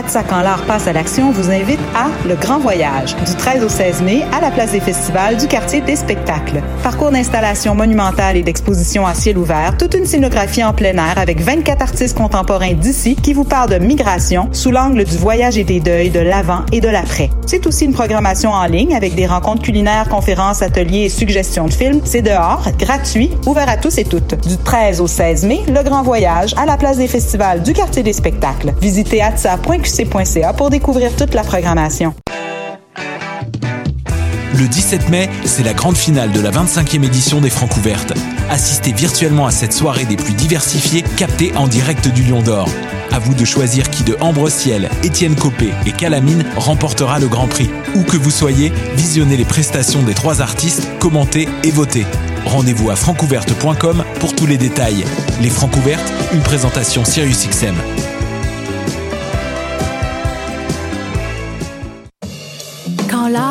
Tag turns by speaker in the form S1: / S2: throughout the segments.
S1: ATSA quand l'art passe à l'action vous invite à Le Grand Voyage, du 13 au 16 mai, à la place des festivals du quartier des spectacles. Parcours d'installation monumentale et d'exposition à ciel ouvert, toute une scénographie en plein air avec 24 artistes contemporains d'ici qui vous parlent de migration sous l'angle du voyage et des deuils, de l'avant et de l'après. C'est aussi une programmation en ligne avec des rencontres culinaires, conférences, ateliers et suggestions de films. C'est dehors, gratuit, ouvert à tous et toutes. Du 13 au 16 mai, Le Grand Voyage à la place des festivals du quartier des spectacles. Visitez pour découvrir toute la programmation.
S2: Le 17 mai, c'est la grande finale de la 25e édition des Francs ouvertes. Assistez virtuellement à cette soirée des plus diversifiées, captée en direct du Lion d'Or. À vous de choisir qui de Ambre Ciel, Étienne Copé et Calamine remportera le Grand Prix. Où que vous soyez, visionnez les prestations des trois artistes, commentez et votez. Rendez-vous à francouverte.com pour tous les détails. Les Francs ouvertes, une présentation SiriusXM.
S3: Quand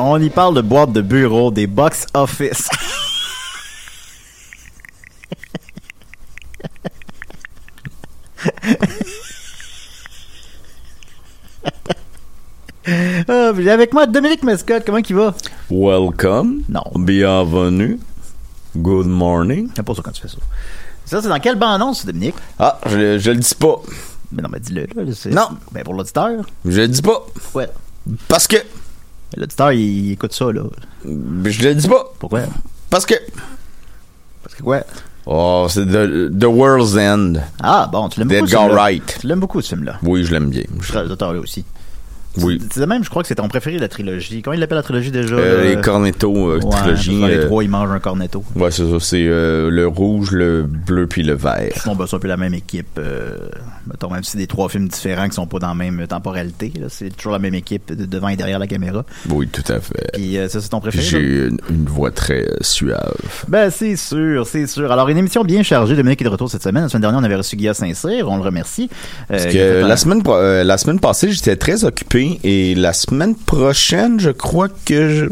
S4: On y parle de boîtes de bureau, des box office. Ah, avec moi Dominique Mescott, comment il va?
S5: Welcome.
S4: Non.
S5: Bienvenue. Good morning.
S4: J'aime pas ça quand tu fais ça. Ça, c'est dans quelle bande-annonce, Dominique?
S5: Ah, je, je le dis pas.
S4: Mais non, mais dis-le. là, c'est-
S5: Non.
S4: Ben pour l'auditeur.
S5: Je le dis pas.
S4: Ouais.
S5: Parce que.
S4: L'auditeur, il, il écoute ça, là.
S5: Je le dis pas.
S4: Pourquoi?
S5: Parce que.
S4: Parce que quoi?
S5: Oh, c'est the, the World's End.
S4: Ah, bon, tu l'aimes beaucoup,
S5: D'Edgar. Wright.
S4: Tu l'aimes beaucoup, ce film-là.
S5: Oui, je l'aime bien.
S4: Ce réalisateur-là aussi.
S5: Oui.
S4: C'est même, je crois que c'est ton préféré de la trilogie. Comment il l'appelle la trilogie déjà?
S5: Euh, les Cornetto euh,
S4: Ouais,
S5: trilogie.
S4: les
S5: euh,
S4: trois, il mange un cornetto.
S5: ouais, c'est ça. C'est euh, le rouge, le bleu puis le vert.
S4: Bon, ben, c'est un peu la même équipe. Euh, mettons, même si c'est des trois films différents qui sont pas dans la même temporalité, c'est toujours la même équipe de- devant et derrière la caméra.
S5: Oui, tout à fait.
S4: Puis ça, c'est ton préféré?
S5: J'ai une, une voix très suave.
S4: Ben, c'est sûr, c'est sûr. Alors, une émission bien chargée. Dominique est de retour cette semaine. La semaine dernière, on avait reçu Guillaume Saint-Cyr. On le remercie.
S5: Parce que la semaine la semaine passée, j'étais très occupé et la semaine prochaine, je crois que je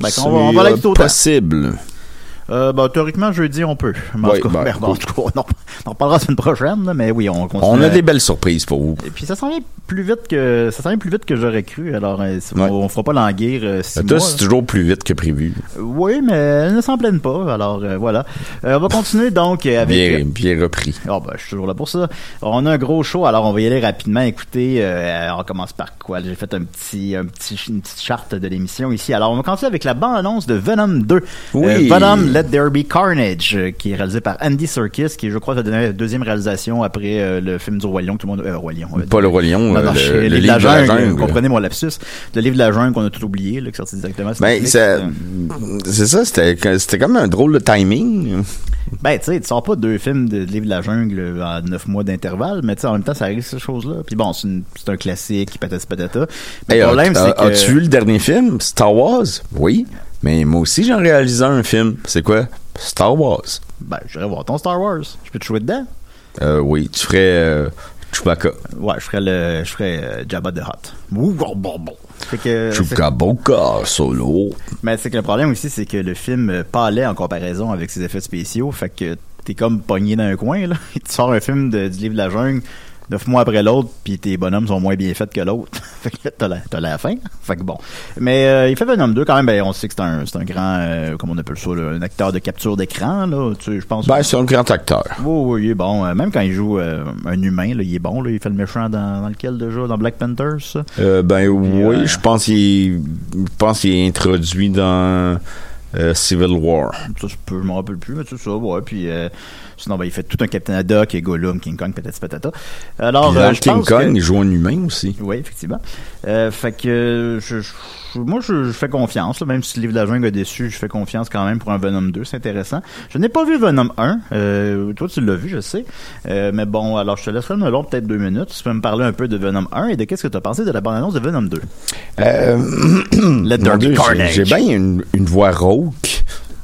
S4: Ben, va- on va
S5: euh, possible.
S4: Euh, ben, théoriquement, jeudi, on peut. Mais en tout cas,
S5: ben,
S4: ben, en tout cas, on, en, on en reparlera la semaine prochaine, là, mais oui, on continue.
S5: On a des belles surprises pour vous.
S4: Et puis ça s'en vient plus vite que ça s'en vient plus vite que j'aurais cru. Alors euh, on, on fera pas languir euh, six
S5: Toi, c'est
S4: là.
S5: toujours plus vite que prévu.
S4: Oui, mais elle ne s'en plaine pas. Alors euh, voilà. On va continuer donc avec.
S5: Bien, bien repris.
S4: Ah ben, je suis toujours là pour ça. On a un gros show, alors on va y aller rapidement. Écoutez, on commence par quoi? J'ai fait un petit, un petit, une petite charte de l'émission ici. Alors on va commencer avec la bande-annonce de Venom 2.
S5: Oui.
S4: Venom Let There Be Carnage, euh, qui est réalisé par Andy Serkis, qui je crois la dernière- deuxième réalisation après euh, le film du Roi Lion. Tout le monde, euh, Roi Lion. euh,
S5: Pas le Roi Lion,
S4: non,
S5: euh,
S4: non,
S5: le-
S4: je-
S5: le
S4: livre de la
S5: la
S4: jungle. Comprenez mon lapsus. Le livre de la jungle qu'on a tout oublié, là, qui est sorti directement.
S5: Ben,
S4: Euh,
S5: c'est ça, c'était, c'était comme un drôle de timing.
S4: Ben, tu sais, tu sors pas deux films de Livre de la jungle en neuf mois d'intervalle, mais tu sais, en même temps, ça arrive ces choses-là. Puis bon, c'est, un classique, patati patata. Mais
S5: Hey,
S4: le problème, c'est que...
S5: As-tu vu le dernier film, Star Wars? Oui. Mais moi aussi, j'en réalisé un film. C'est quoi? Star Wars.
S4: Ben, j'irais voir ton Star Wars. Je peux te jouer dedans?
S5: Euh, oui, tu ferais euh, Chewbacca.
S4: Ouais, je ferais le, je ferais euh, Jabba the Hutt. Ouh, bon, bon, bon. Fait que,
S5: Chewbacca solo.
S4: mais c'est que le problème aussi, c'est que le film euh, pâlait en comparaison avec ses effets spéciaux. Fait que t'es comme pogné dans un coin, là. tu sors un film de- du livre de la jungle, neuf mois après l'autre, puis tes bonhommes sont moins bien faits que l'autre. fait que t'as la, la fin. Fait que bon. Mais euh, il fait Venom 2 quand même, ben, on sait que c'est un, un grand, euh, comment on appelle ça, là, un acteur de capture d'écran, là. Tu sais, je pense.
S5: Ben, c'est un grand acteur.
S4: Oui, oui, il est bon. Euh, même quand il joue un humain, là, il est bon. Là. Il fait le méchant dans, dans lequel déjà? Dans Black Panther, ça?
S5: Euh, ben oui, je pense qu'il je pense qu'il est introduit dans euh, Civil War.
S4: Ça, je, peux, je me rappelle plus, mais c'est ça, ouais. Puis euh, sinon, ben, il fait tout un Captain Haddock et Gollum, King Kong, patati patata. Alors,
S5: Puis
S4: euh, je
S5: King
S4: pense
S5: Kong,
S4: que-
S5: il joue un humain aussi.
S4: Oui, effectivement. Euh, fait que je, je- moi, je, je fais confiance. là, même si le livre de la jungle a déçu, je fais confiance quand même pour un Venom 2. C'est intéressant. Je n'ai pas vu Venom 1. Euh, toi, tu l'as vu, je sais. Euh, mais bon, alors je te laisserai me l'autre peut-être deux minutes. Tu peux me parler un peu de Venom 1 et de qu'est-ce que tu as pensé de la bande-annonce de Venom 2.
S5: Euh,
S4: be
S5: Dieu, j'ai-
S4: carnage.
S5: J'ai bien une, une voix rauque.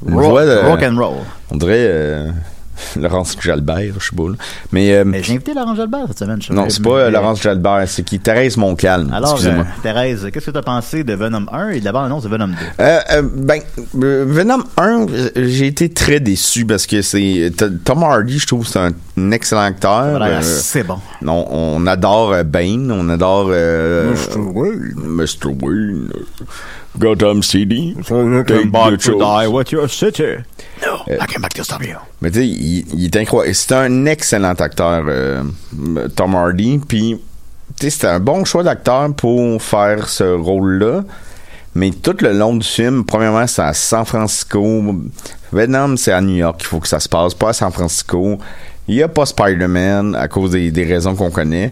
S5: Une
S4: Rock,
S5: voix
S4: rock and roll.
S5: On dirait euh, Laurence Jalbert, je sais pas. là. Mais, euh,
S4: Mais j'ai invité Laurent Jalbert cette semaine. je
S5: non, c'est pas euh,
S4: mais-
S5: Laurence Jalbert, c'est qui? Thérèse Moncalme.
S4: Alors, euh, Thérèse, qu'est-ce que tu as pensé de Venom 1 et de la bande-annonce de Venom 2?
S5: Euh, euh, ben, Venom 1, euh, j'ai été très déçu parce que c'est Tom Hardy, je trouve c'est un, un excellent acteur.
S4: Voilà, c'est bon.
S5: non, on adore Bane, on adore
S4: Mr. Wayne.
S5: Mr. Wayne. Gotham City. Take
S4: back to your city. No, I came back to stop you.
S5: Mais tu sais, il, il est incroyable. C'est un excellent acteur, euh, Tom Hardy. Puis, tu sais, c'était un bon choix d'acteur pour faire ce rôle-là. Mais tout le long du film, premièrement, c'est à San Francisco. Venom, c'est à New York. Il faut que ça se passe, pas à San Francisco. Il n'y a pas Spider-Man à cause des, des raisons qu'on connaît.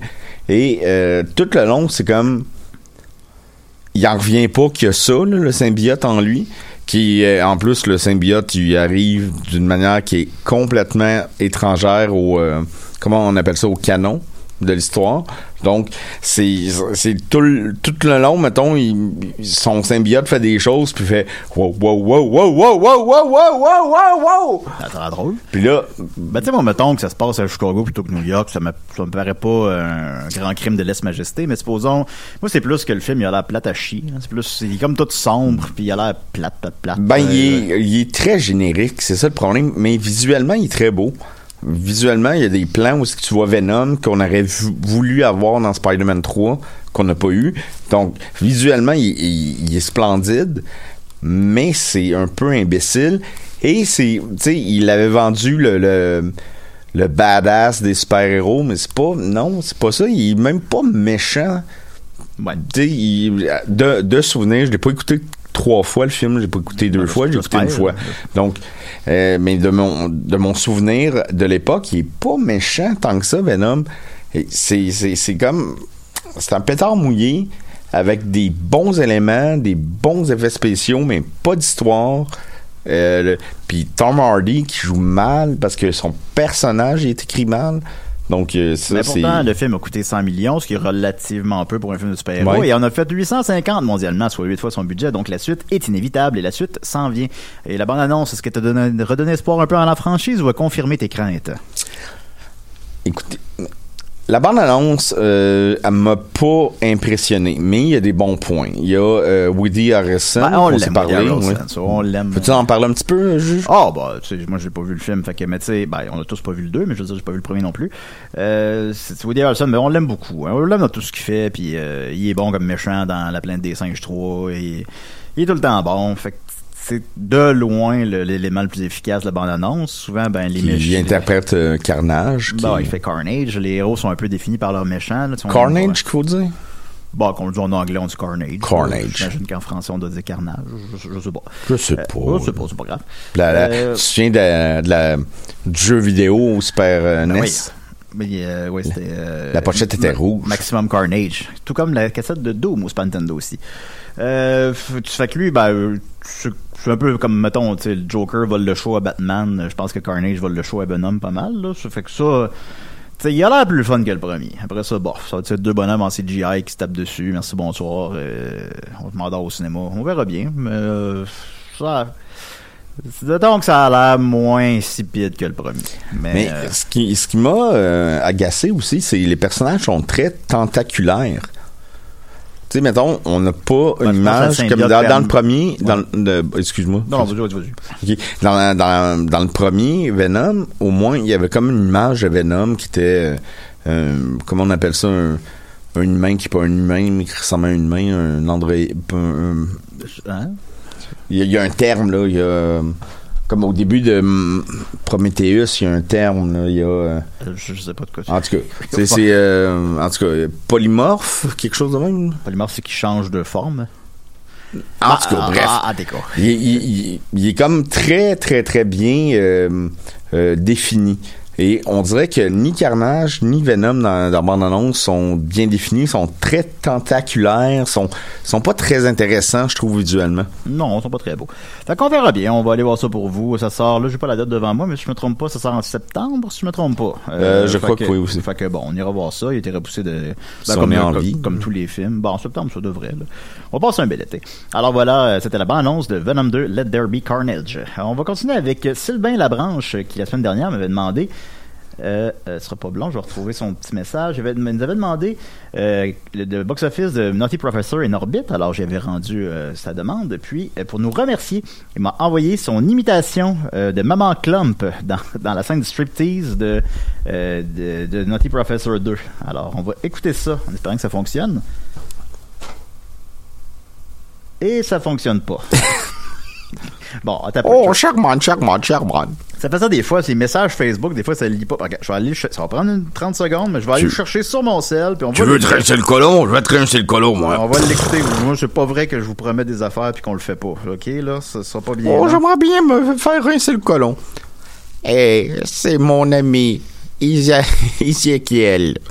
S5: Et euh, tout le long, c'est comme il en revient pas qu'il y a ça, le symbiote en lui. Qui, en plus, le symbiote, il arrive d'une manière qui est complètement étrangère au, euh, comment on appelle ça, au canon de l'histoire. Donc, c'est, tout, le- tout le long, mettons, il- son symbiote fait des choses, puis fait wow, wow, wow, wow, wow, wow, wow, wow, wow, wow, wow.
S4: Ça drôle.
S5: Puis là,
S4: Ben, tu sais, moi, mettons que ça se passe à Chicago plutôt que New York, ça me, ça me paraît pas un grand crime de lèse-majesté, mais supposons, moi, c'est plus que le film, il a l'air plate à chier. hein. C'est plus, il est comme tout sombre, puis il a l'air plate, plate, plate.
S5: Ben,
S4: Euh,
S5: il, est, il est très générique, c'est ça le problème. Mais visuellement, il est très beau. Visuellement, il y a des plans où tu vois Venom qu'on aurait voulu avoir dans Spider-Man 3, qu'on n'a pas eu. Donc, visuellement, il, est splendide, mais c'est un peu imbécile. Et c'est, tu sais, il avait vendu le, le, le badass des super-héros, mais c'est pas, non, c'est pas ça. Il est même pas méchant.
S4: Ouais.
S5: Il- de, de souvenir, je l'ai pas écouté trois fois le film, je l'ai pas écouté deux
S4: Ouais,
S5: fois, j'ai écouté une fois. Donc, euh, mais de mon de mon souvenir de l'époque, il est pas méchant tant que ça, Venom. C'est comme c'est un pétard mouillé avec des bons éléments, des bons effets spéciaux, mais pas d'histoire. Euh, Puis Tom Hardy qui joue mal parce que son personnage est écrit mal. Donc euh, ça
S4: Mais
S5: c'est
S4: pourtant, le film a coûté 100 millions, ce qui est relativement peu pour un film de super-héros.
S5: Ouais.
S4: Et on a fait 850 mondialement, soit 8 fois son budget. Donc la suite est inévitable et la suite s'en vient. Et la bande-annonce, est-ce que t'a donné, redonné espoir un peu en la franchise ou a confirmé tes craintes?
S5: Écoutez, la bande-annonce, euh, elle m'a pas impressionné, mais il y a des bons points. Il y a euh, Woody Harrison,
S4: Ben, on
S5: on s'est
S4: l'aime,
S5: parlé.
S4: On l'aime.
S5: Peux-tu en parler un petit peu, juge?
S4: Ah, bah, tu sais, moi, j'ai pas vu le film, fait que, mais tu sais, ben, on a tous pas vu le 2, mais je veux dire, j'ai pas vu le premier non plus. Euh, c'est Woody Harrelson, mais on l'aime beaucoup, hein. On l'aime dans tout ce qu'il fait, puis euh, il est bon comme méchant dans La Plaine des Singes 3, et il est tout le temps bon, fait que c'est de loin l'élément le plus efficace de la bande-annonce. Souvent, ben, les méchants...
S5: interprète euh, Carnage. qui-
S4: Bon, il fait Carnage. Les héros sont un peu définis par leurs méchants. là, tu
S5: Carnage, qu'il faut dire?
S4: Bon, qu'on le dit en anglais, on dit Carnage.
S5: Carnage.
S4: J'imagine qu'en français, on doit dire Carnage. Je, je- je sais pas.
S5: Je sais
S4: Euh,
S5: pas.
S4: je sais pas, c'est pas grave.
S5: La- la-
S4: Euh,
S5: Tu te souviens de, de la, du jeu vidéo Super euh,
S4: Ben
S5: NES?
S4: oui. Mais euh, ouais, euh,
S5: La pochette était rouge.
S4: Maximum Carnage. Tout comme la cassette de Doom au Super Nintendo aussi. Euh, tu fais que lui, ben, euh, c'est c'est un peu comme, mettons, tu sais, le Joker vole le show à Batman. Je pense que Carnage vole le show à Venom pas mal, là. Ça fait que ça. Tu sais, il a l'air plus fun que le premier. Après ça, bof, ça va être deux bonhommes en CGI qui se tapent dessus. Merci, bonsoir. Euh, on se m'endort au cinéma. On verra bien. Mais euh, ça. Donc, ça a l'air moins insipide que le premier. Mais,
S5: ce qui, ce qui m'a euh, agacé aussi, c'est les personnages sont très tentaculaires. Tu sais, mettons, on n'a pas une image comme dans, dans le premier. Dans, excuse-moi.
S4: non, vas-y, vas-y, vas-y.
S5: Dans, dans, dans le premier Venom, au moins, il y avait comme une image de Venom qui était, euh, comment on appelle ça, un, un humain qui n'est pas un humain, mais qui ressemble à un humain, un un-
S4: Hein?
S5: il y, y a un terme, là. Il y a, comme au début de hum, Prometheus, il y a un terme, là. Il y a. euh,
S4: Je, je sais pas de quoi tu
S5: en tout cas, c'est, c'est, euh, en tout cas, polymorphe, quelque chose de même?
S4: Polymorphe, c'est qui change de forme.
S5: En tout cas,
S4: Ah,
S5: bref.
S4: Ah, ah, d'accord.
S5: Il, il- il- il est comme très, très, très bien euh, euh, défini. Et on dirait que ni Carnage, ni Venom dans, dans bande-annonce sont bien définis, sont très tentaculaires, sont, sont pas très intéressants, je trouve, visuellement.
S4: Non, ils sont pas très beaux. Fait qu'on verra bien. On va aller voir ça pour vous. Ça sort, là, j'ai pas la date devant moi, mais si je me trompe pas, ça sort en septembre, si je me trompe pas.
S5: Euh, je crois que oui aussi.
S4: Fait que bon, on ira voir ça. Il a été repoussé de, ben,
S5: Si on
S4: comme, comme- comme tous les films. Bon, en septembre, ça devrait, là. On va passer un bel été. Alors voilà, euh, c'était la bande-annonce de Venom 2, Let There Be Carnage. Alors, on va continuer avec euh, Sylvain Labranche, euh, qui la semaine dernière m'avait demandé euh, euh, ce sera pas blanc, je vais retrouver son petit message. Il avait- il nous avait demandé euh, le, box-office de Naughty Professor in Orbit. Alors, j'avais rendu euh, sa demande. Puis, euh, pour nous remercier, il m'a envoyé son imitation euh, de Maman Clump dans, dans la scène striptease de, euh, de, de Naughty Professor 2. Alors, on va écouter ça en espérant que ça fonctionne. Et ça fonctionne pas. bon, peu.
S5: Oh, charmante, charmante, charmante.
S4: Ça fait ça des fois, ces messages Facebook, des fois ça le lit pas. Regarde, je vais aller, ça va prendre une 30 secondes, mais je vais aller
S5: Tu-
S4: le chercher sur mon sel, puis on
S5: Tu
S4: va
S5: veux
S4: le-
S5: trincer le colon? Je vais trincer le colon,
S4: on
S5: moi.
S4: va l'écouter. Moi, c'est pas vrai que je vous promets des affaires puis qu'on le fait pas. Ok, là, ça sera pas bien.
S5: Oh,
S4: long.
S5: j'aimerais bien me faire rincer le colon. Eh, c'est mon ami, Ezekiel.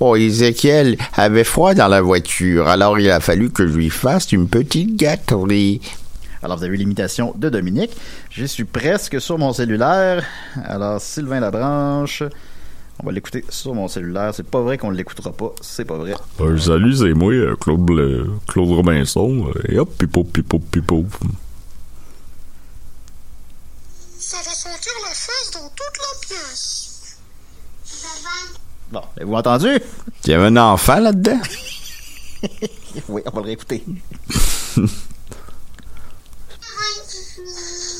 S5: Oh, Ezekiel avait froid dans la voiture, alors il a fallu que je lui fasse une petite gâterie.
S4: Alors, vous avez eu l'imitation de Dominique. J'y suis presque sur mon cellulaire. Alors, Sylvain Labranche. On va l'écouter sur mon cellulaire. C'est pas vrai qu'on l'écoutera pas. C'est pas vrai.
S6: Euh, salut, c'est moi, euh, Claude, Claude Robinson. euh, Et hop, pipo, pipo, pipo.
S7: Ça va sentir la fesse dans toute la pièce.
S4: Bon, avez-vous entendu?
S5: Il y avait un enfant là-dedans?
S4: Oui, on va le réécouter.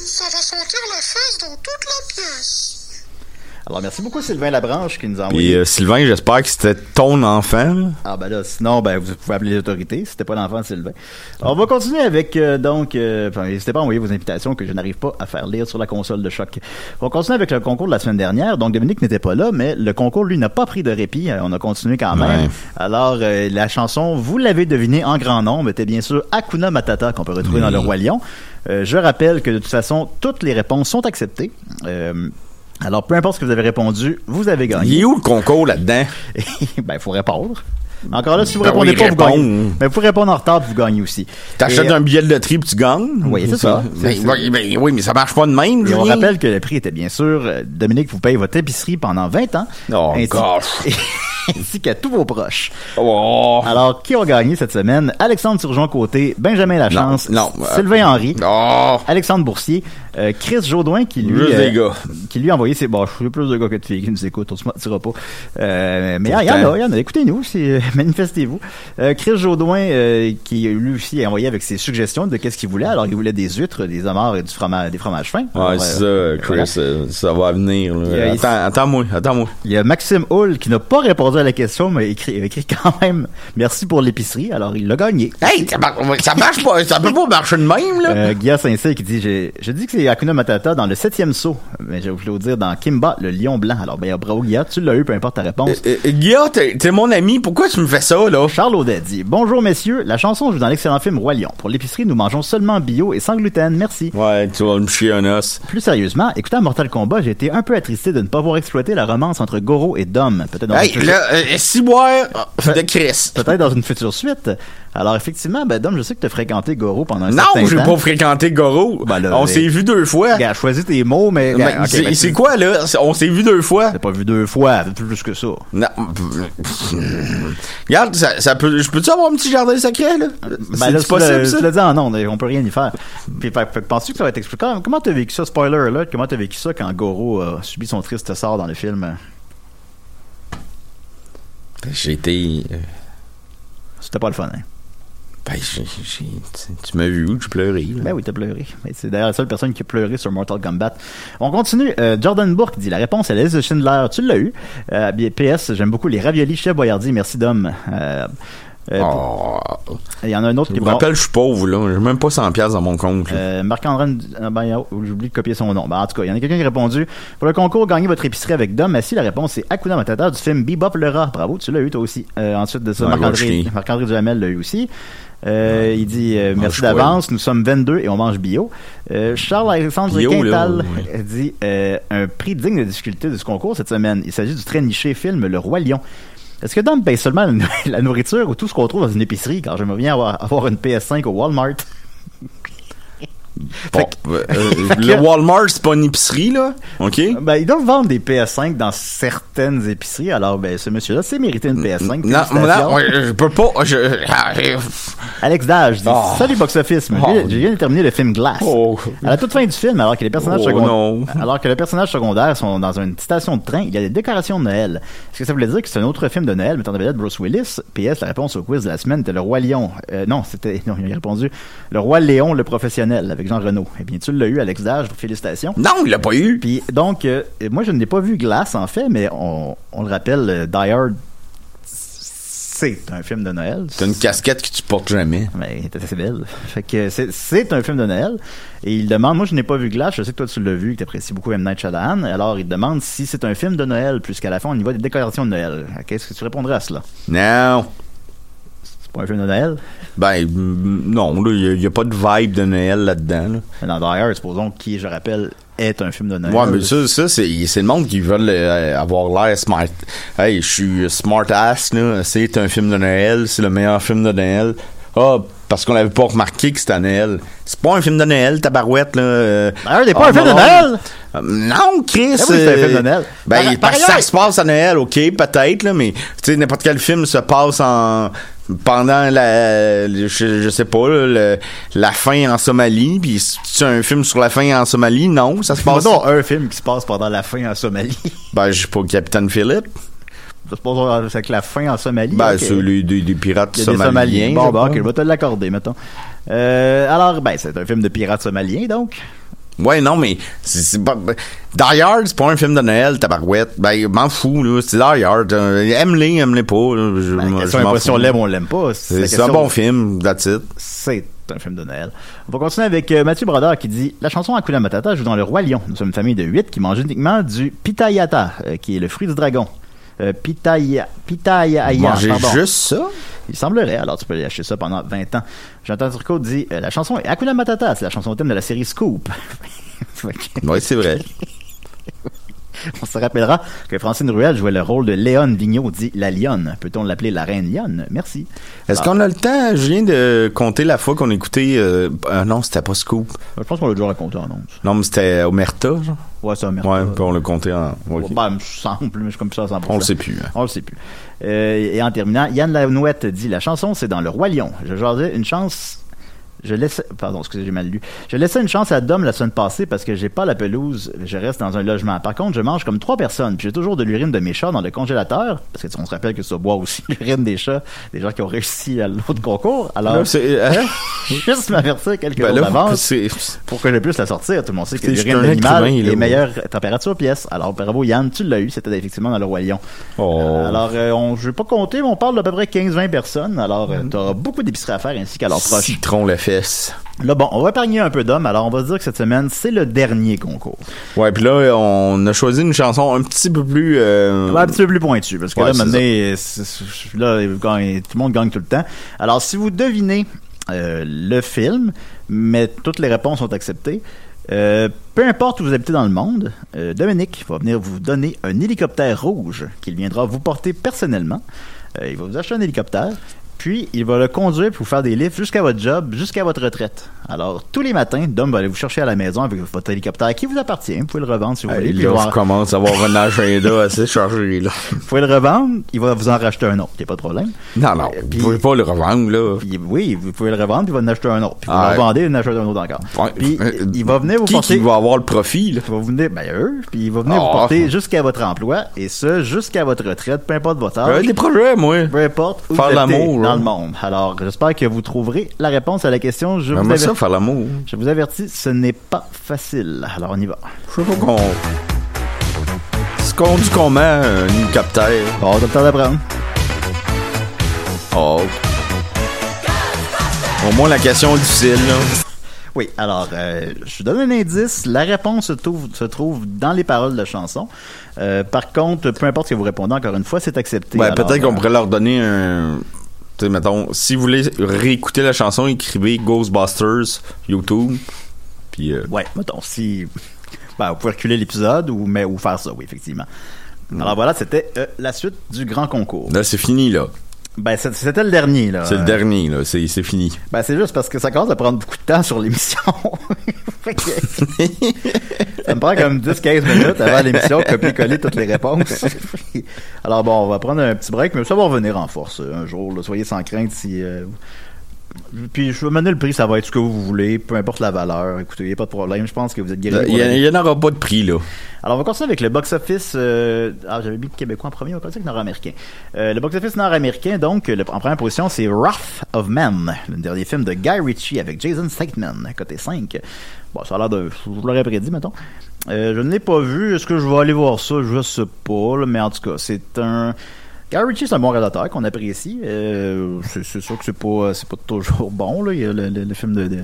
S7: Ça va sentir la fesse dans toute la pièce.
S4: Alors, merci beaucoup, Sylvain Labranche, qui nous a envoyé.
S5: euh, Sylvain, j'espère que c'était ton enfant. là.
S4: Ah ben là, sinon, ben vous pouvez appeler les autorités. C'était pas l'enfant de Sylvain. Alors, on va continuer avec euh, donc. euh, Enfin, n'hésitez pas à envoyer vos invitations que je n'arrive pas à faire lire sur la console de choc. On va continuer avec le concours de la semaine dernière. Donc Dominique n'était pas là, mais le concours lui n'a pas pris de répit. Euh, On a continué quand même.
S5: Ouais.
S4: Alors euh, la chanson, vous l'avez deviné en grand nombre, était bien sûr Hakuna Matata qu'on peut retrouver dans le Roi Lion. Euh, je rappelle que de toute façon, toutes les réponses sont acceptées. Euh, alors, peu importe ce que vous avez répondu, vous avez gagné.
S5: Il est où le concours là-dedans?
S4: ben, il faut répondre. Encore là, si vous
S5: Ben
S4: répondez
S5: oui,
S4: pas, vous gagnez. Mais vous répondre en retard, vous gagnez aussi.
S5: T'achètes
S4: Et,
S5: un billet de loterie puis tu gagnes?
S4: Oui, c'est ça.
S5: Ben,
S4: C'est-
S5: oui, ben, oui, mais ça marche pas de même,
S4: Et on rappelle que le prix était bien sûr, euh, Dominique vous paye votre épicerie pendant 20 ans.
S5: Oh,
S4: ainsi,
S5: gosh.
S4: ainsi qu'à tous vos proches.
S5: Oh.
S4: Alors, qui ont gagné cette semaine? Alexandre Turgeon-Côté, Benjamin Lachance,
S5: Non, non, euh,
S4: Sylvain Henry,
S5: Oh.
S4: Alexandre Boursier, euh, Chris Jaudoin qui lui, euh,
S5: gars.
S4: qui lui a envoyé ses, bon, je suis plus de gars que de filles qui nous écoutent, on se mentira pas. Euh, mais il y en a, il y en a. Écoutez-nous, manifestez-vous. Euh, Chris Jaudoin, euh, qui lui aussi a envoyé avec ses suggestions de qu'est-ce qu'il voulait. Alors, il voulait des huîtres, des homards et du fromage, des fromages fins.
S5: Ouais, c'est
S4: euh,
S5: ça, Chris,
S4: voilà.
S5: euh, ça va venir. Attends, attends-moi, attends-moi.
S4: Il y a Maxime Hull qui n'a pas répondu à la question, mais écrit, écrit quand même merci pour l'épicerie. Alors, il l'a gagné.
S5: Hey, ça marche, ça marche pas, ça peut pas marcher de même, là.
S4: Euh, Guillaume Saint-Cyr qui dit je dis que c'est Hakuna Matata dans le septième saut, mais je voulais vous dire dans Kimba le lion blanc. Alors ben bravo Guillaume, tu l'as eu, peu importe ta réponse.
S5: Euh, euh, Guillaume, t'es t'es mon ami, pourquoi tu me fais ça, là?
S4: Charles Audet dit Bonjour messieurs, la chanson joue dans l'excellent film Roi Lion. Pour l'épicerie, nous mangeons seulement bio et sans gluten. Merci.
S5: Ouais, tu vas me chier un os.
S4: Plus sérieusement, écoutant Mortal Kombat, j'ai été un peu attristé de ne pas voir exploiter la romance entre Goro et Dom. Peut-être dans
S5: Hey,
S4: une-
S5: là, euh, si boire de Chris.
S4: Peut-être dans une future suite. Alors, effectivement, ben, Dom, je sais que tu as fréquenté Goro pendant un
S5: Non,
S4: certain
S5: j'ai
S4: temps.
S5: pas fréquenté Goro.
S4: Ben là,
S5: on s'est vu deux fois.
S4: Regarde, choisis tes mots, mais...
S5: C'est
S4: ben,
S5: c'est
S4: tu-
S5: quoi, là? On s'est vu deux fois.
S4: T'as pas vu deux fois, plus que ça.
S5: Non. Regarde, ça, ça peut, je peux-tu avoir un petit jardin secret, là?
S4: Ben là, tu
S5: possible,
S4: tu
S5: ça?
S4: l'as dit en ondes, on peut rien y faire. Puis, fait, fait que penses-tu que ça va être expliqué? Comment- Comment t'as vécu ça, spoiler alert, comment t'as vécu ça quand Goro a subi son triste sort dans le film?
S5: J'ai été. euh,
S4: C'était pas le fun, hein?
S5: Ben, tu, tu m'as vu où? J'ai pleuré, là.
S4: Ben oui, t'as pleuré. C'est d'ailleurs la seule personne qui a pleuré sur Mortal Kombat. On continue. Euh, Jordan Bourque dit la réponse à la liste de Schindler. Tu l'as eu. Euh, PS, j'aime beaucoup les raviolis Chef Boyardi. Merci Dom. Euh, euh,
S5: Oh.
S4: Il y en a un autre
S5: Je
S4: qui
S5: me
S4: bon,
S5: rappelle, je suis pauvre, là. J'ai même pas 100$ piastres dans mon compte,
S4: euh, Marc-André, ah, ben, j'ai oublié de copier son nom. Ben, en tout cas, il y en a quelqu'un qui a répondu. Pour le concours, gagnez votre épicerie avec Dom. Merci, la réponse c'est Akuna Matata du film Bebop le rat. Bravo, tu l'as eu toi aussi. Euh, ensuite de ça, Marc-André. Marc-André Duhamel l'a eu aussi. Euh, il dit euh, merci d'avance, nous sommes 22 et on mange bio. Euh, Charles Alexandre
S5: Bio, là,
S4: Quintal dit un prix digne de difficulté de ce concours cette semaine. Il s'agit du très niché film Le Roi Lion. Est-ce que Dom paye seulement la, nou- la nourriture ou tout ce qu'on trouve dans une épicerie quand j'aimerais bien avoir une PS5 au Walmart?
S5: Bon, euh, euh, le Walmart, c'est pas une épicerie, là. OK?
S4: Ben, ils doivent vendre des PS5 dans certaines épiceries. Alors, ben, ce monsieur-là s'est mérité une PS5.
S5: Non, non, je peux pas. Je,
S4: Alex Dage dit
S5: Oh.
S4: Salut Box Office,
S5: Oh.
S4: je viens de terminer le film Glass.
S5: Oh.
S4: À la toute fin du film, alors que les personnages
S5: Oh,
S4: secondaires, alors que les personnages secondaires sont dans une station de train, il y a des décorations de Noël. Est-ce que ça voulait dire que c'est un autre film de Noël mettant en vedette Bruce Willis? PS, la réponse au quiz de la semaine était le roi Lion. Euh, non, c'était non, il a répondu le roi Léon le professionnel avec Jean Renault. Eh bien, tu l'as eu, Alex Dage. Félicitations.
S5: Non, il l'a pas eu.
S4: Puis donc, euh, moi je n'ai pas vu Glass en fait, mais on, on le rappelle, euh, Die Hard, c'est un film de Noël.
S5: T'as une casquette que tu portes jamais.
S4: Mais elle est assez belle. Fait que c'est- c'est un film de Noël. Et il demande, moi je n'ai pas vu Glass, je sais que toi tu l'as vu, que tu apprécies beaucoup M. Night Shyamalan. Alors il demande si c'est un film de Noël, puisqu'à la fin on y voit des décorations de Noël. Qu'est-ce que tu répondrais à cela?
S5: Non.
S4: C'est pas un film de Noël?
S5: Ben, non, là, il y, a pas de vibe de Noël là-dedans, là.
S4: Mais Dans Die Hard, supposons, qui, je rappelle, est un film de Noël.
S5: Ouais, mais ça, ça c'est, c'est le monde qui veut euh, avoir l'air smart. Hey, je suis smart ass, là. C'est un film de Noël. C'est le meilleur film de Noël. Ah, parce qu'on l'avait pas remarqué que c'était Noël. C'est pas un film de Noël, tabarouette, là. euh,
S4: Hard n'est pas
S5: ah,
S4: un film de
S5: non.
S4: Noël!
S5: Euh, Non, Chris.
S4: C'est un film de Noël?
S5: Ben,
S4: Par- par
S5: ça se passe à Noël, ok, peut-être, là, mais, tu sais, n'importe quel film se passe en, pendant la, je, je sais pas, là, le- la fin en Somalie, puis c'est un film sur la fin en Somalie, non, ça se
S4: Pas
S5: passe.
S4: un film qui se passe pendant la fin en Somalie.
S5: Ben, je sais pas, Capitaine Philippe.
S4: Ça se passe avec la fin en Somalie.
S5: Ben,
S4: ok.
S5: c'est les, des, des pirates
S4: a des
S5: somaliens.
S4: Somaliens. Bon,
S5: je
S4: ben, ok, je vais te l'accorder, mettons. Euh, alors, ben, c'est un film de pirates somaliens, donc.
S5: Ouais, non, mais c'est, c'est pas, ben, Die Hard, c'est pas un film de Noël, tabarouette. Ben, m'en fous, là, c'est Die Hard. Euh, aime-les, aime-les pas, je,
S4: Ben, question si on l'aime ou on l'aime pas.
S5: C'est, un bon film, that's it.
S4: C'est un film de Noël. On va continuer avec euh, Mathieu Brodeur qui dit La chanson Hakuna Matata joue dans Le Roi Lion. Nous sommes une famille de huit qui mange uniquement du pitayata, euh, qui est le fruit du dragon. Euh, pitaya, pitaya,
S5: Manger
S4: pardon.
S5: juste ça?
S4: Il semblerait, alors tu peux aller acheter ça pendant 20 ans. Jonathan Turcot dit La chanson est Hakuna Matata, c'est la chanson thème de la série Scoop.
S5: Ouais, c'est vrai.
S4: On se rappellera que Francine Ruel jouait le rôle de Léon Vigneault, dit la lionne. Peut-on l'appeler la reine lionne? Merci.
S5: Est-ce
S4: Ah.
S5: qu'on a le temps, Julien, de compter la fois qu'on écoutait... Euh, euh, non, c'était pas Scoop.
S4: Je pense qu'on l'a déjà raconté en ondes.
S5: Non, mais c'était Omerta, genre.
S4: Ouais, ça, merci.
S5: Ouais, puis on l'a compté en... ok.
S4: Ben, semble, mais je suis comme ça à 100%.
S5: On le sait plus. hein.
S4: On le sait plus. Euh, et en terminant, Yann Lanouette dit La chanson, c'est dans Le Roi Lion. Je jasais une chance. Je laissais. Pardon, excusez, j'ai mal lu. Je laissais une chance à Dom la semaine passée parce que j'ai pas la pelouse. Je reste dans un logement. Par contre, je mange comme trois personnes. Puis j'ai toujours de l'urine de mes chats dans le congélateur. Parce que on se rappelle que ça boit aussi l'urine des chats, des gens qui ont réussi à l'autre concours. Alors,
S5: Là, c'est... hein?
S4: juste m'avertir quelques
S5: Ben
S4: jours d'avance pour que je puisse la sortir. Tout le monde sait que l'urine d'animal
S5: là.
S4: est meilleure température pièce. Alors, bravo Yann, tu l'as eu. C'était effectivement dans le Roi Lion.
S5: Oh.
S4: Alors, euh, on, je vais pas compter, mais on parle d'à peu près 15-20 personnes. Alors, euh, tu auras beaucoup d'épiceries à faire ainsi qu'à leurs proches.
S5: Citron fesses.
S4: Là, bon, on va épargner un peu d'hommes. Alors, on va se dire que cette semaine, c'est le dernier concours.
S5: Ouais, puis là, on a choisi une chanson un petit peu plus... euh,
S4: Ouais, un petit peu plus pointu, parce que
S5: Ouais,
S4: là, maintenant, là, tout le monde gagne tout le temps. Alors, si vous devinez euh, le film, mais toutes les réponses sont acceptées, Euh, peu importe où vous habitez dans le monde, Dominique va venir vous donner un hélicoptère rouge qu'il viendra vous porter personnellement. Il va vous acheter un hélicoptère, puis il va le conduire pour vous faire des lifts jusqu'à votre job, jusqu'à votre retraite. Alors, tous les matins, Dom va aller vous chercher à la maison avec votre hélicoptère qui vous appartient. Vous pouvez le revendre si vous voulez. Puis
S5: là,
S4: il va-
S5: je commence à avoir un agenda assez chargé, là.
S4: vous pouvez le revendre, il va vous en racheter un autre, il n'y a pas de problème.
S5: Non, non,
S4: Euh,
S5: vous
S4: puis-
S5: pouvez pas le revendre, là.
S4: Puis, oui, vous pouvez le revendre, puis il va en acheter un autre. Puis vous
S5: Ah,
S4: le revendez, il en achète un autre encore.
S5: Ouais.
S4: Puis
S5: Euh,
S4: il va venir vous
S5: Qui,
S4: porter...
S5: qui va avoir le profit, là?
S4: Il va venir, ben eux, puis il va venir vous
S5: Ah.
S4: porter jusqu'à votre emploi, et ça, jusqu'à votre retraite, peu importe votre âge.
S5: J'avais des projets, moi.
S4: Peu importe où
S5: Faire
S4: vous
S5: l'amour,
S4: dans le monde. Alors, j'espère que vous trouverez la réponse à la question. Je vous,
S5: J'aimerais ça,
S4: avertis,
S5: l'amour.
S4: je vous avertis, ce n'est pas facile. Alors, on y va.
S5: Je sais pas qu'on... Se conduit comment, un hélicoptère?
S4: Bon, on a le temps d'apprendre.
S5: Oh. Au moins, la question est difficile, là.
S4: Oui, alors, euh, je vous donne un indice. La réponse se trouve, se trouve dans les paroles de la chanson. Euh, par contre, peu importe ce que vous répondez, encore une fois, c'est accepté.
S5: Ben,
S4: Alors,
S5: peut-être qu'on
S4: euh,
S5: pourrait leur donner un. Sais, mettons, si vous voulez réécouter la chanson, écrivez Ghostbusters YouTube. Puis, euh,
S4: Ouais, mettons, si. Ben, vous pouvez reculer l'épisode ou, mais, ou faire ça, oui, effectivement. Alors voilà, c'était euh, la suite du grand concours.
S5: là, c'est fini, là.
S4: Ben, c'était le dernier, là.
S5: C'est le dernier, là. C'est fini.
S4: Ben, c'est juste parce que ça commence à prendre beaucoup de temps sur l'émission. Ça me prend comme 10-15 minutes avant l'émission de copier-coller toutes les réponses. Alors bon, on va prendre un petit break, mais ça va revenir en force euh, un jour. là. Soyez sans crainte si... euh, Puis je vais mener le prix, ça va être ce que vous voulez, peu importe la valeur. Écoutez, il n'y a pas de problème. Je pense que vous êtes guéris.
S5: Il y, en aura pas de prix, là.
S4: Alors, on va continuer avec le box-office. euh, ah, j'avais mis le québécois en premier, on va passer avec nord-américain. Euh, le box-office nord-américain, donc, le- en première position, c'est Wrath of Man, le dernier film de Guy Ritchie avec Jason Statham, côté 5. Bon, ça a l'air de. Je vous l'aurais prédit, mettons. Euh, je ne l'ai pas vu. Est-ce que je vais aller voir ça? Je sais pas, là, mais en tout cas, c'est un. Guy Ritchie, c'est un bon réalisateur qu'on apprécie. Euh, c'est sûr que c'est pas, pas toujours bon. Là. Il y a le, le- le film de, de, de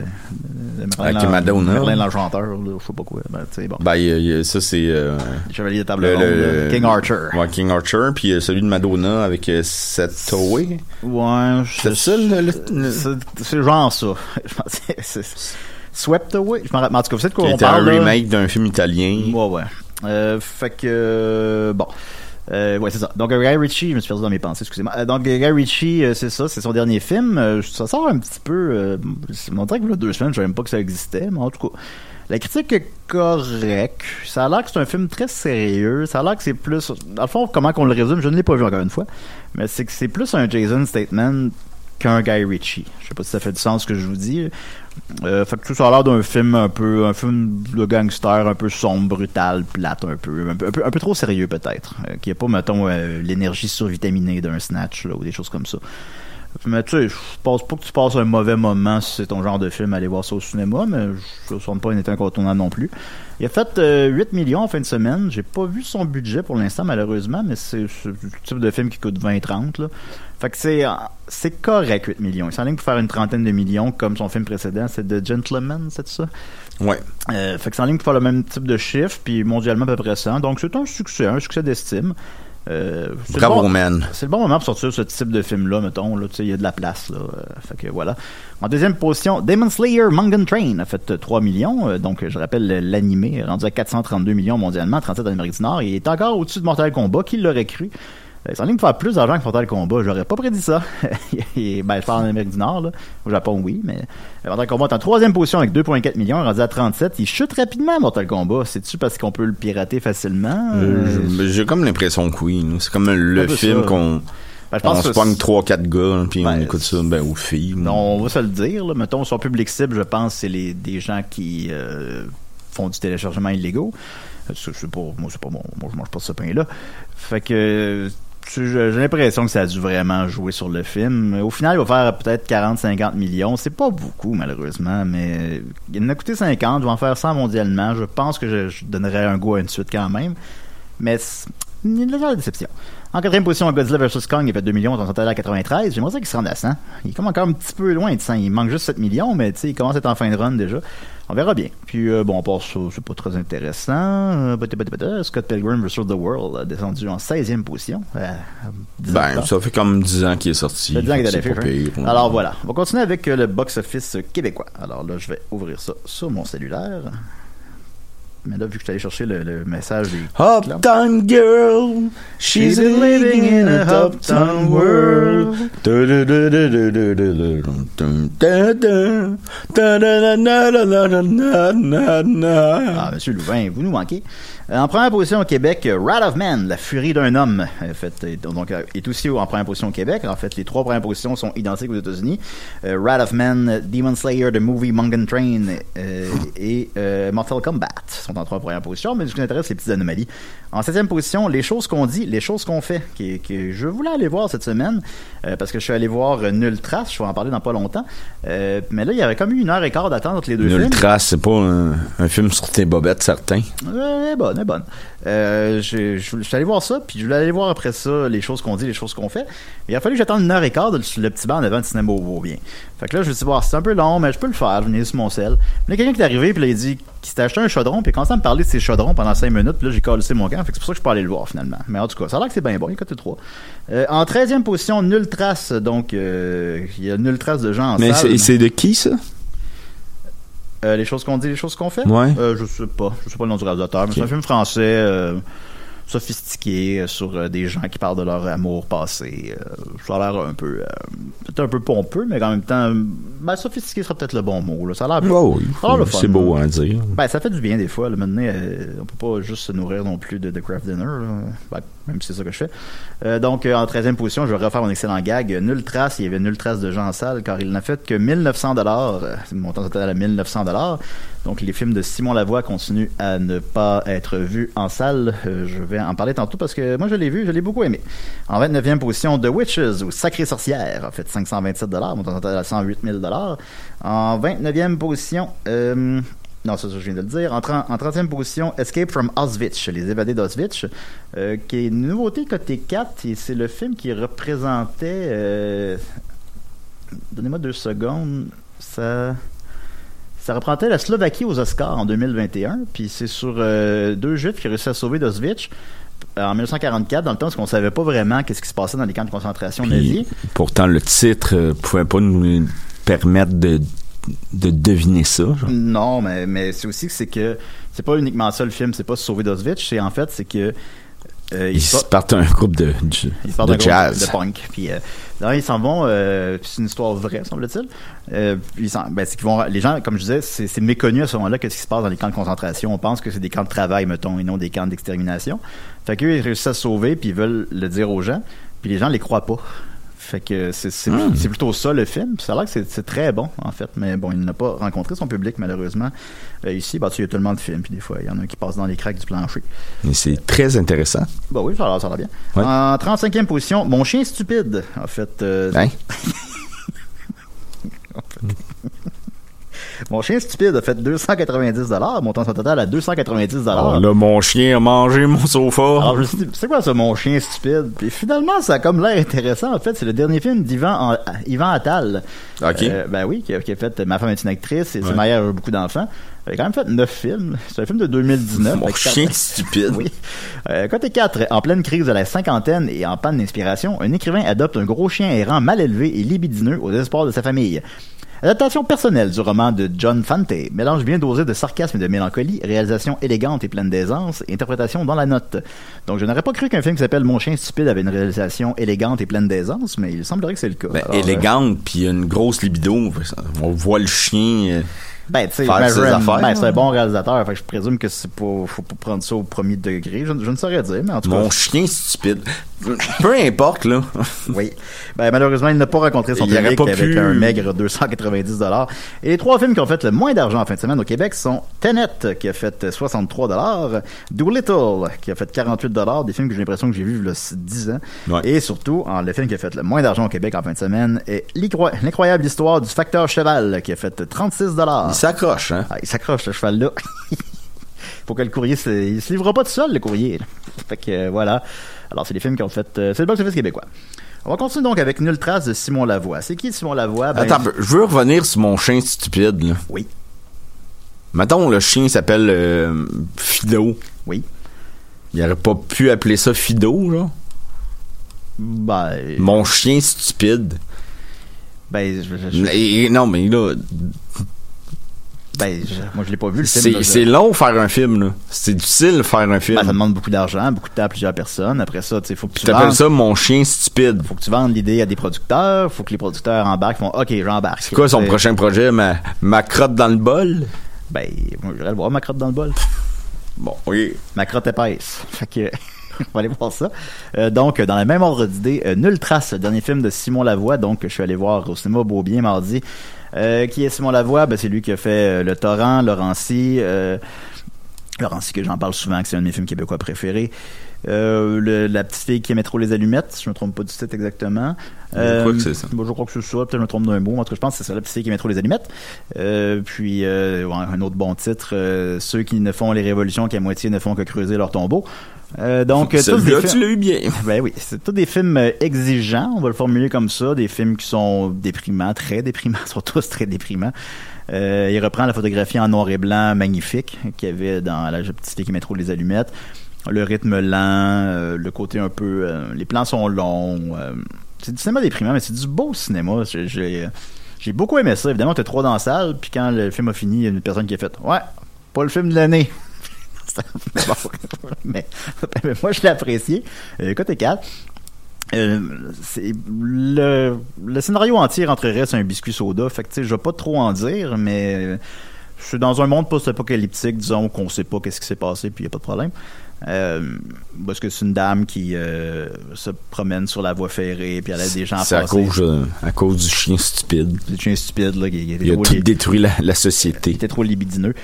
S5: Avec
S4: Merlin,
S5: Madonna.
S4: Merlin l'Enchanteur, je sais pas quoi. Ben, bon.
S5: Ben, il y a- il y a- ça, c'est. euh,
S4: Les Chevaliers de table
S5: le-
S4: ronde. King Archer.
S5: Ouais, King Archer. Puis euh, celui de Madonna avec euh, Seth.
S4: Ouais,
S5: C'est ça, le-
S4: c'est genre ça. Je Swept Away. Je m'en rappelle. En tout cas, vous savez de quoi on
S5: un
S4: parle. là?
S5: remake d'un film italien.
S4: Ouais, ouais. Fait que bon. Euh, ouais, c'est ça. Donc, Guy Ritchie, je me suis perdu dans mes pensées, excusez-moi. Euh, donc, Guy Ritchie, euh, c'est ça, c'est son dernier film. Ça sort un petit peu. C'est mon a deux semaines, je savais même pas que ça existait, mais en tout cas. La critique est correcte. Ça a l'air que c'est un film très sérieux. Ça a l'air que c'est plus. Dans le fond, comment qu'on le résume, je ne l'ai pas vu encore une fois. Mais c'est que c'est plus un Jason Statement qu'un Guy Ritchie. Je sais pas si ça fait du sens ce que je vous dis. Euh, fait que tout ça a l'air d'un film un peu un film de gangster un peu sombre, brutal, plate un peu, un peu, un peu, trop sérieux peut-être, euh, qui a pas mettons euh, l'énergie survitaminée d'un snatch ou des choses comme ça. Mais tu sais, je pense pas que tu passes un mauvais moment si c'est ton genre de film, aller voir ça au cinéma, mais je ne sens pas un été incontournable non plus. Il a fait euh, 8 millions en fin de semaine. J'ai pas vu son budget pour l'instant, malheureusement, mais c'est le type de film qui coûte 20-30. là. Fait que c'est euh, c'est correct, 8 millions. Il s'enligne pour faire une trentaine de millions, comme son film précédent, c'est The Gentleman, c'est ça?
S5: Ouais.
S4: Euh, fait que c'est en ligne pour faire le même type de chiffre, puis mondialement à peu près ça. Donc c'est un succès, un succès d'estime. Euh, c'est le
S5: Bravo,
S4: bon-
S5: man.
S4: C'est le bon moment pour sortir ce type de film-là, mettons. Là, il y a de la place. Là, Euh, fait que voilà. En deuxième position, Demon Slayer Mugen Train a fait euh, 3 millions. Euh, donc, je rappelle, l'animé rendu à 432 millions mondialement, 37 en Amérique du Nord. Il est encore au-dessus de Mortal Kombat. Qui l'aurait cru? Euh, C'est en ligne pour faire plus d'argent que Mortal Kombat. J'aurais pas prédit ça. Et, ben, je parle en Amérique du Nord, là. Au Japon, oui, mais euh, Mortal Kombat est en troisième position avec 2,4 millions, rendu à 37. Il chute rapidement, Mortal Kombat. C'est-tu parce qu'on peut le pirater facilement?
S5: Euh,
S4: Euh,
S5: J'ai comme l'impression que oui. C'est comme le film
S4: ça.
S5: qu'on.
S4: ben, je pense
S5: On
S4: que
S5: se pogne
S4: c'est-
S5: 3-4 gars, puis on
S4: Ben,
S5: écoute ça, ben, aux filles.
S4: Non, on va se le dire. Là. Mettons, son public cible, je pense, c'est les, des gens qui euh, font du téléchargement illégaux. Euh, C'est c'est pas, moi, c'est pas mon, moi, je mange pas ce pain-là. Fait que euh, j'ai l'impression que ça a dû vraiment jouer sur le film. Au final, il va faire peut-être 40-50 millions. C'est pas beaucoup, malheureusement, mais il en a coûté 50. Je vais en faire 100 mondialement. Je pense que je, je donnerais un goût à une suite quand même. Mais une légère déception. En quatrième position, Godzilla vs. Kong, il fait 2 millions, on s'en à 93. J'aimerais ça qu'il se rende à 100. Il est comme encore un petit peu loin de 100. Il manque juste 7 millions, mais tu sais, il commence à être en fin de run déjà. On verra bien. Puis, euh, bon, on passe ça, c'est pas très intéressant. Euh. Scott Pilgrim vs. The World a descendu en 16e position. Euh, à 10 ans plus
S5: Ben, ça fait comme 10 ans qu'il est sorti.
S4: Ça fait 10 ans qu'il est hein. Alors voilà, on va continuer avec le box-office québécois. Alors là, je vais ouvrir ça sur mon cellulaire. Mais là, vu que je suis allé chercher le, le message des...
S5: Uptown girl, she's living in a uptown world.
S4: Ah, Monsieur Louvain, vous nous manquez. Euh, En première position au Québec, euh, Wrath of Man, la furie d'un homme, en fait, est, donc, euh, est aussi en première position au Québec. En fait, les trois premières positions sont identiques aux États-Unis. Euh, Wrath of Man, Demon Slayer, The Movie, Mungan Train euh, et euh, Mortal Kombat sont en trois premières positions. Mais ce qui nous intéresse, c'est les petites anomalies. En septième position, les choses qu'on dit, les choses qu'on fait, qui- je voulais aller voir cette semaine euh, parce que je suis allé voir euh, Nulle Trace. Je vais en parler dans pas longtemps. Euh, mais là, il y avait comme eu une heure et quart d'attente entre les deux
S5: Nulle
S4: films.
S5: trace, c'est pas un, un film sur tes bobettes, certain.
S4: Elle est bonne, est. Euh, je, je, je suis allé voir ça, puis je voulais aller voir après ça les choses qu'on dit, les choses qu'on fait. Il a fallu que j'attende une heure et quart de, sur le petit banc devant le cinéma au Beaubien. Fait que là, je me suis dit, c'est un peu long, mais je peux le faire. Je venais sur mon sel. Là, quelqu'un qui est arrivé, puis là, il dit qu'il s'était acheté un chaudron, puis il a commencé à me parler de ses chaudrons pendant 5 minutes, puis là, j'ai collé mon camp. Fait que c'est pour ça que je peux aller le voir finalement. Mais en tout cas, ça a l'air que c'est bien bon. Il y a côté 3. Euh, en 13e position, nulle trace. Donc, euh, il y a nulle trace de gens en
S5: Mais c'est de qui, ça?
S4: Euh, les choses qu'on dit, les choses qu'on fait?
S5: Ouais.
S4: Euh, Je sais pas. Je sais pas le nom du réalisateur, mais c'est un film français euh, sophistiqué euh, sur des gens qui parlent de leur amour passé. Ça a l'air un peu. peut-être un peu pompeux, mais en même temps. Ben, sophistiqué serait peut-être le bon mot. Là. Ça a l'air.
S5: Oh, C'est beau à dire.
S4: Ben, ça fait du bien des fois. Là, maintenant, on peut pas juste se nourrir non plus de, de craft dinner. là. Ben, même si c'est ça que je fais. Euh, donc, euh, en 13e position, je vais refaire mon excellent gag. Euh, Nulle trace, il y avait nulle trace de gens en salle, car il n'a fait que 1900 dollars. C'est mon montant total à 1900 dollars. Donc, les films de Simon Lavoie continuent à ne pas être vus en salle. Euh, je vais en parler tantôt parce que moi, je l'ai vu, je l'ai beaucoup aimé. En 29e position, The Witches ou Sacrée Sorcière, en fait 527 dollars, montant total à 108 000 dollars. En 29e position, euh, non, ça, je viens de le dire. En, 30, en 30e position, Escape from Auschwitz, Les évadés d'Auschwitz, euh, qui est une nouveauté côté 4, et c'est le film qui représentait... euh, Donnez-moi deux secondes. Ça... Ça représentait la Slovaquie aux Oscars en 2021, puis c'est sur euh, deux juifs qui réussissent à sauver d'Auschwitz en 1944, dans le temps où on savait pas vraiment qu'est-ce qui se passait dans les camps de concentration nazis.
S5: Pourtant, le titre pouvait pas nous permettre de, de deviner ça. genre?
S4: Non, mais, mais c'est aussi que c'est que c'est pas uniquement ça le film, c'est pas sauver d'Auschwitz, c'est en fait c'est que euh,
S5: Ils
S4: se-
S5: partent un groupe de, de,
S4: Ils partent
S5: de jazz.
S4: de punk. Puis euh, là, ils s'en vont. euh, c'est une histoire vraie, semble-t-il. Euh, ils ben, c'est qu'ils vont. Les gens, comme je disais, c'est, c'est méconnu à ce moment-là qu'est-ce qui se passe dans les camps de concentration. On pense que c'est des camps de travail, mettons, et non des camps d'extermination. Fait qu'eux, ils réussissent à se sauver, puis ils veulent le dire aux gens. Puis les gens les croient pas. Fait que c'est,
S5: Hmm.
S4: c'est plutôt ça le film. Ça a l'air que c'est, très bon, en fait. Mais bon, il n'a pas rencontré son public, malheureusement. Euh, ici, bah, tu y a tellement de films, puis des fois, il y en a un qui passe dans les craques du plancher.
S5: Mais c'est très intéressant.
S4: Bah oui, ça a l'air, bien.
S5: Ouais.
S4: En 35e position, Mon chien stupide, en fait. euh,
S5: Hein?
S4: Mon chien stupide a fait 290 montant son total à 290
S5: Ah, là, mon chien a mangé mon sofa.
S4: Alors, je me suis dit, c'est quoi ça, mon chien stupide? Puis finalement, ça a comme l'air intéressant. En fait, c'est le dernier film d'Ivan Ivan Attal.
S5: OK.
S4: Euh, ben oui, qui a, qui a fait Ma femme est une actrice et
S5: Ouais.
S4: mariée avec beaucoup d'enfants. Il a quand même fait neuf films. C'est un film de 2019.
S5: Mon chien stupide.
S4: oui. Euh, côté 4, en pleine crise de la cinquantaine et en panne d'inspiration, un écrivain adopte un gros chien errant mal élevé et libidineux au désespoir de sa famille. Adaptation personnelle du roman de John Fante, mélange bien dosé de sarcasme et de mélancolie, réalisation élégante et pleine d'aisance, interprétation dans la note. Donc je n'aurais pas cru qu'un film qui s'appelle Mon chien stupide avait une réalisation élégante et pleine d'aisance, mais il semblerait que c'est le cas.
S5: Ben,
S4: Alors, euh,
S5: élégante, puis une grosse libido. On voit le chien. euh,
S4: Ben, tu sais, ben, c'est un bon réalisateur, fait que je présume que c'est pas, faut pas prendre ça au premier degré. Je, je ne saurais dire, mais en tout cas.
S5: Mon chien stupide. Peu importe, là.
S4: Oui. Ben, malheureusement, il n'a pas rencontré son
S5: Il
S4: public
S5: pas
S4: avec
S5: pu-
S4: un maigre 290 Et les trois films qui ont fait le moins d'argent en fin de semaine au Québec sont Tenet, qui a fait 63 Doolittle, qui a fait 48 des films que j'ai l'impression que j'ai y a 10 ans.
S5: Ouais.
S4: Et surtout, en, le film qui a fait le moins d'argent au Québec en fin de semaine est L'incroyable histoire du facteur cheval, qui a fait 36
S5: Il s'accroche, hein.
S4: ah, il s'accroche, ce cheval-là. Faut que le courrier, se, il se livrera pas tout seul, le courrier. là. Fait que, euh, voilà. Alors, c'est des films qui ont fait... euh, c'est le box-office québécois. On va continuer donc avec Nulle Trace de Simon Lavoie. C'est qui Simon Lavoie? Ben,
S5: Attends, je veux revenir sur mon chien stupide, là.
S4: Oui.
S5: Mettons, le chien s'appelle euh, Fido.
S4: Oui.
S5: Il aurait pas pu appeler ça Fido, là.
S4: Ben,
S5: Mon chien stupide.
S4: ben, je- je- je-
S5: Et- et non, mais là.
S4: Ben, je- moi, je l'ai pas vu, le film.
S5: C'est long faire un film, là. C'est difficile de faire un film.
S4: Ben, ça demande beaucoup d'argent, beaucoup de temps à plusieurs personnes. Après ça, tu faut que tu
S5: Tu ça mon chien stupide.
S4: faut que tu vendes l'idée à des producteurs, faut que les producteurs embarquent, font OK, j'embarque.
S5: C'est quoi son prochain projet? Ma, ma crotte dans le bol?
S4: Ben, moi, j'irais le voir, ma crotte dans le bol.
S5: Bon, oui.
S4: Ma crotte épaisse. Fait que, on va aller voir ça. Euh, donc, dans le même ordre d'idée, euh, Nulle Trace, le dernier film de Simon Lavoie, donc, que je suis allé voir au cinéma Beaubien mardi. Euh, qui est Simon Lavoie? Ben, c'est lui qui a fait euh, Le Torrent, Laurency, euh, Laurency que j'en parle souvent, que c'est un de mes films québécois préférés. Euh, le- la petite fille qui aimait trop les allumettes, si je me trompe pas du titre exactement.
S5: Je crois que c'est ça.
S4: bon, je crois que c'est ça, peut-être je me trompe d'un mot, en tout cas je pense que c'est ça, la petite fille qui aimait trop les allumettes. Euh, puis euh, un autre bon titre, euh, ceux qui ne font les révolutions qu'à moitié ne font que creuser leur tombeau. Euh, donc,
S5: Celui-là, tu l'as eu bien.
S4: ben oui, c'est tous des films euh, exigeants, on va le formuler comme ça, des films qui sont déprimants, très déprimants, sont tous très déprimants. Euh, il reprend la photographie en noir et blanc magnifique qu'il y avait dans la petite fille qui met trop les allumettes. Le rythme lent, euh, le côté un peu... les plans sont longs. c'est du cinéma déprimant, mais c'est du beau cinéma. J'ai beaucoup aimé ça. Évidemment, t'es trois dans la salle, puis quand le film a fini, il y a une personne qui a fait « Ouais, pas le film de l'année. » Bon, mais, mais moi, je l'ai apprécié. Euh, Côté 4, euh, c'est le, le scénario entier rentrerait sur un biscuit soda. Fait que, tu sais, je vais pas trop en dire, mais je suis dans un monde post-apocalyptique, disons qu'on sait pas qu'est-ce qui s'est passé, puis y a pas de problème. Euh, parce que c'est une dame qui euh, se promène sur la voie ferrée, puis elle a des gens
S5: C'est à cause, euh, à cause du chien stupide.
S4: Un chien stupide, là, qui,
S5: Il a
S4: trop
S5: tout détruit la, la société.
S4: était trop libidineux.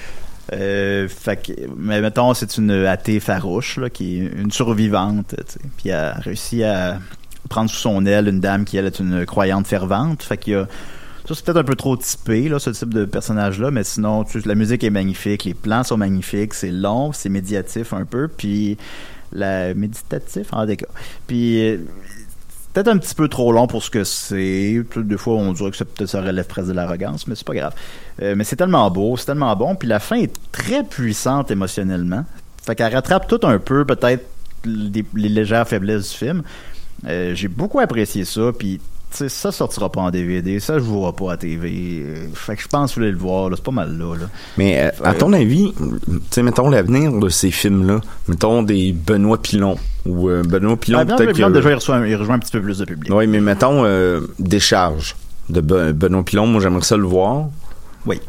S4: Euh, fait que, mais mettons, c'est une athée farouche, là, qui est une survivante. Puis elle a réussi à prendre sous son aile une dame qui, elle, est une croyante fervente. Fait qu'il y a, ça, c'est peut-être un peu trop typé, là, ce type de personnage-là, mais sinon, tu la musique est magnifique, les plans sont magnifiques, c'est long, c'est médiatif un peu, puis la méditatif, en cas. Puis, euh, peut-être un petit peu trop long pour ce que c'est. Des fois, on dirait que ça, relève presque de l'arrogance, mais c'est pas grave. Euh, mais c'est tellement beau, c'est tellement bon, puis la fin est très puissante émotionnellement. Fait qu'elle rattrape tout un peu, peut-être, les, les légères faiblesses du film. Euh, J'ai beaucoup apprécié ça, puis tu sais, ça sortira pas en DVD, ça je vois pas à TV. Fait que je pense que vous voulez le voir, c'est pas mal là. là.
S5: Mais euh, à ton avis, mettons l'avenir de ces films-là, mettons des Benoît Pilon ou euh, Benoît Pilon
S4: Ah,
S5: peut-être que-
S4: déjà, il reçoit, un, il rejoint un petit peu plus de public.
S5: Oui, mais mettons euh, Décharge de Be- Benoît Pilon, moi j'aimerais ça le voir.
S4: Oui.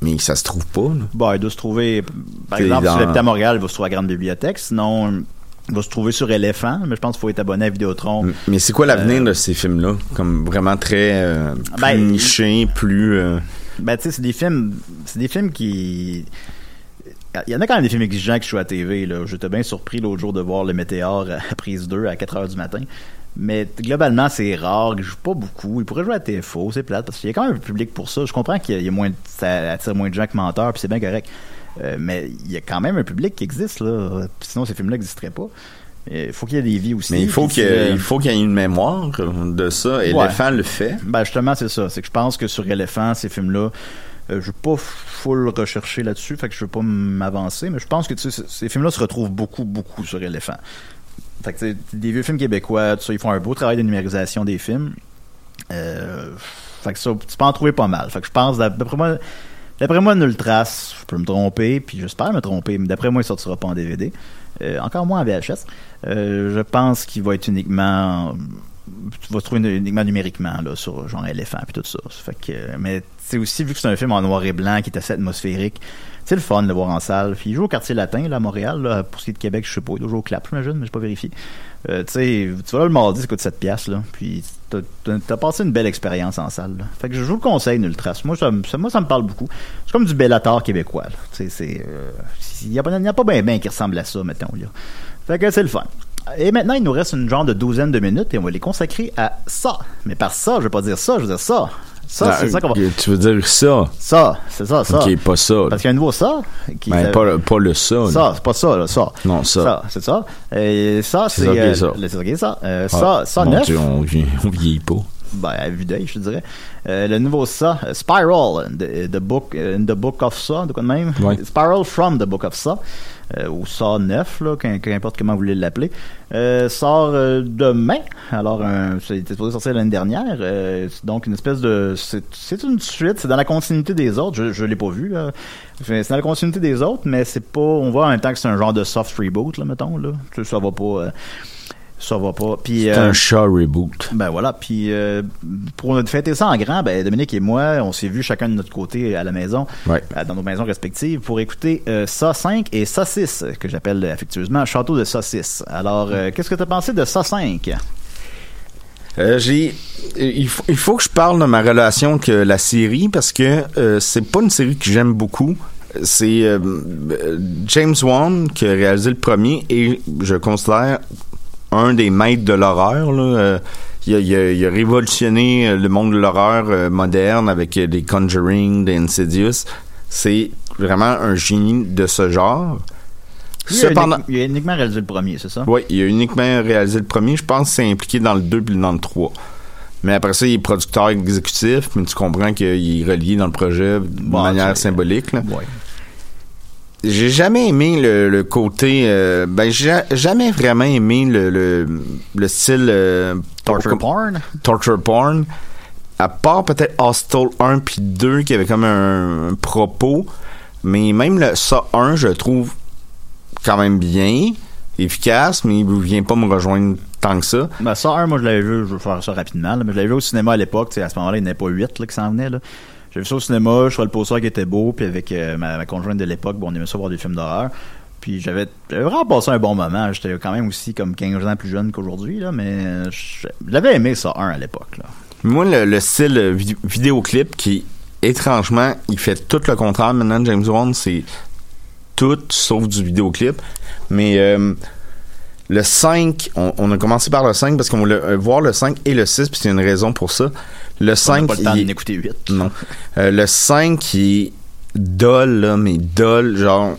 S5: Mais ça se trouve pas. là.
S4: Bon, il doit se trouver, par exemple,
S5: dans-
S4: si habites à Montréal, il va se trouver à Grande Bibliothèque. Sinon, va se trouver sur Éléphant, mais je pense qu'il faut être abonné à Vidéotron.
S5: Mais c'est quoi l'avenir de ces films-là? Comme vraiment très euh, plus
S4: Ben,
S5: niché, plus... euh,
S4: Ben, tu sais, c'est des films, c'est des films qui, il y en a quand même des films exigeants qui jouent à TV, là. J'étais bien surpris l'autre jour de voir Le Météore à prise 2 à 4 heures du matin. Mais globalement, c'est rare, il joue pas beaucoup. Il pourrait jouer à TFO, c'est plate, parce qu'il y a quand même un public pour ça. Je comprends qu'il y a- il y a moins, de- ça attire moins de gens que Menteur, puis c'est bien correct. Euh, mais il y a quand même un public qui existe, là. Sinon, ces films-là n'existeraient pas. Il faut qu'il y ait des vies aussi.
S5: Mais il faut qu'il y faut qu'il y ait une mémoire de ça. Et
S4: Ouais.
S5: Éléphant le fait.
S4: Ben justement, c'est ça. C'est que je pense que sur Elephant, ces films-là, euh, je veux pas full rechercher là-dessus, fait que je veux pas m'avancer, mais je pense que tu sais, c- ces films-là se retrouvent beaucoup, beaucoup sur Elephant. Fait que tu sais, des vieux films québécois, tout ça, ils font un beau travail de numérisation des films. Euh, fait que ça, tu peux en trouver pas mal. Fait que je pense, d'après moi, d'après moi, Nulle Trace, je peux me tromper, puis j'espère me tromper, mais d'après moi, il sortira pas en DVD. Euh, encore moins en VHS. Euh, je pense qu'il va être uniquement tu vas trouver uniquement numériquement là, sur genre éléphant puis tout ça. Fait que, mais c'est aussi vu que c'est un film en noir et blanc qui est assez atmosphérique, c'est le fun de le voir en salle. Puis il joue au quartier latin là, à Montréal. Là, pour ce qui est de Québec, je sais pas, il jouer au clap, j'imagine, mais j'ai pas vérifié. Euh, tu sais, tu vas là le mardi, ça coûte 7 piastres, là. Puis t'as, passé une belle expérience en salle. là. Fait que je vous le conseille, Nultras. Moi, ça, moi, ça me parle beaucoup. C'est comme du Bellator québécois. sais, c'est, euh, il a, il a pas bien ben qui ressemble à ça, mettons là. Fait que c'est le fun. Et maintenant, il nous reste une genre de douzaine de minutes et on va les consacrer à ça. Mais par ça, je veux pas dire ça, je veux dire ça. Ça,
S5: Ah,
S4: c'est ça qu'on va.
S5: Tu veux dire ça?
S4: Ça, c'est ça, ça.
S5: Ok, pas ça.
S4: Parce qu'il y a un nouveau ça. Qui
S5: Ben, pas, pas le ça. là.
S4: ça, c'est pas ça, là, ça.
S5: Non, ça.
S4: Ça, c'est ça. Et ça,
S5: C'est
S4: c'est.
S5: ça qui
S4: euh,
S5: ça.
S4: ça qui ça. Euh,
S5: Ah,
S4: ça, ça
S5: mon
S4: neuf.
S5: Dieu, on, vie- on vieillit pas.
S4: ben, à vue d'œil, je te dirais. Euh, le nouveau ça, Spiral, the, the book, euh, in the Book of Saw, de quoi de même?
S5: Ouais.
S4: Spiral from the Book of Saw, euh, ou Saw 9, là, qu'im- qu'importe comment vous voulez l'appeler, euh, sort euh, demain. Alors, un, c'était supposé sortir l'année dernière. euh, donc, une espèce de... C'est une suite, c'est dans la continuité des autres. Je, je l'ai pas vu, C'est dans la continuité des autres, mais c'est pas... On voit en même temps que c'est un genre de soft reboot, là, mettons, là. Ça, ça va pas... euh, ça va pas. Puis,
S5: C'est
S4: euh,
S5: un chat reboot.
S4: ben voilà, puis euh, pour fêter ça en grand, ben Dominique et moi, on s'est vus chacun de notre côté à la maison,
S5: Ouais.
S4: à- dans nos maisons respectives, pour écouter euh, Ça 5 et Ça 6, que j'appelle affectueusement Château de Ça 6. Alors, euh, qu'est-ce que tu as pensé de Ça 5
S5: Euh, j'ai, il faut, il faut que je parle de ma relation avec euh, la série parce que euh, c'est pas une série que j'aime beaucoup. C'est euh, euh, James Wan qui a réalisé le premier et je considère un des maîtres de l'horreur. là. Euh, il, a, il a- il a révolutionné euh, le monde de l'horreur euh, moderne avec des Conjuring, des Insidious. C'est vraiment un génie de ce genre.
S4: Il a, il uniquement réalisé le premier, c'est ça?
S5: oui, il a uniquement réalisé le premier. Je pense que c'est impliqué dans le 2 puis dans le 3. Mais après ça, il est producteur exécutif, mais tu comprends qu'il est relié dans le projet de
S4: Bon,
S5: manière symbolique. là.
S4: Ouais.
S5: J'ai jamais aimé le, le côté... euh, ben, j'ai jamais vraiment aimé le, le, le style... euh,
S4: Torture
S5: comme-
S4: porn?
S5: torture porn. À part peut-être Hostel 1 puis 2 qui avait comme un, un propos. Mais même le ça 1, je le trouve quand même bien, efficace, mais il vient pas me rejoindre tant que ça.
S4: Ben, ça, un, moi, je l'avais vu, je vais faire ça rapidement, là, mais je l'avais vu au cinéma à l'époque, à ce moment-là, il n'y en avait pas huit, là, qui s'en venaient, là. J'ai vu ça au cinéma, je trouvais le poster qui était beau, puis avec euh, ma, conjointe de l'époque, bon, on aimait ça voir des films d'horreur. Puis j'avais vraiment passé un bon moment. J'étais quand même aussi comme 15 ans plus jeune qu'aujourd'hui, là, mais j'avais aimé ça, un, à l'époque.
S5: Moi, le, le style vid- vidéoclip qui, étrangement, il fait tout le contraire maintenant, James Wan, c'est tout sauf du vidéoclip. Mais euh, le 5, on, on a commencé par le 5 parce qu'on voulait euh, voir le 5 et le 6, puis c'est une raison pour ça. Le
S4: On n'a
S5: 5,
S4: pas le temps
S5: il est-
S4: d'en écouter 8.
S5: Non. Euh, le 5 qui est dol, là, mais dol, genre,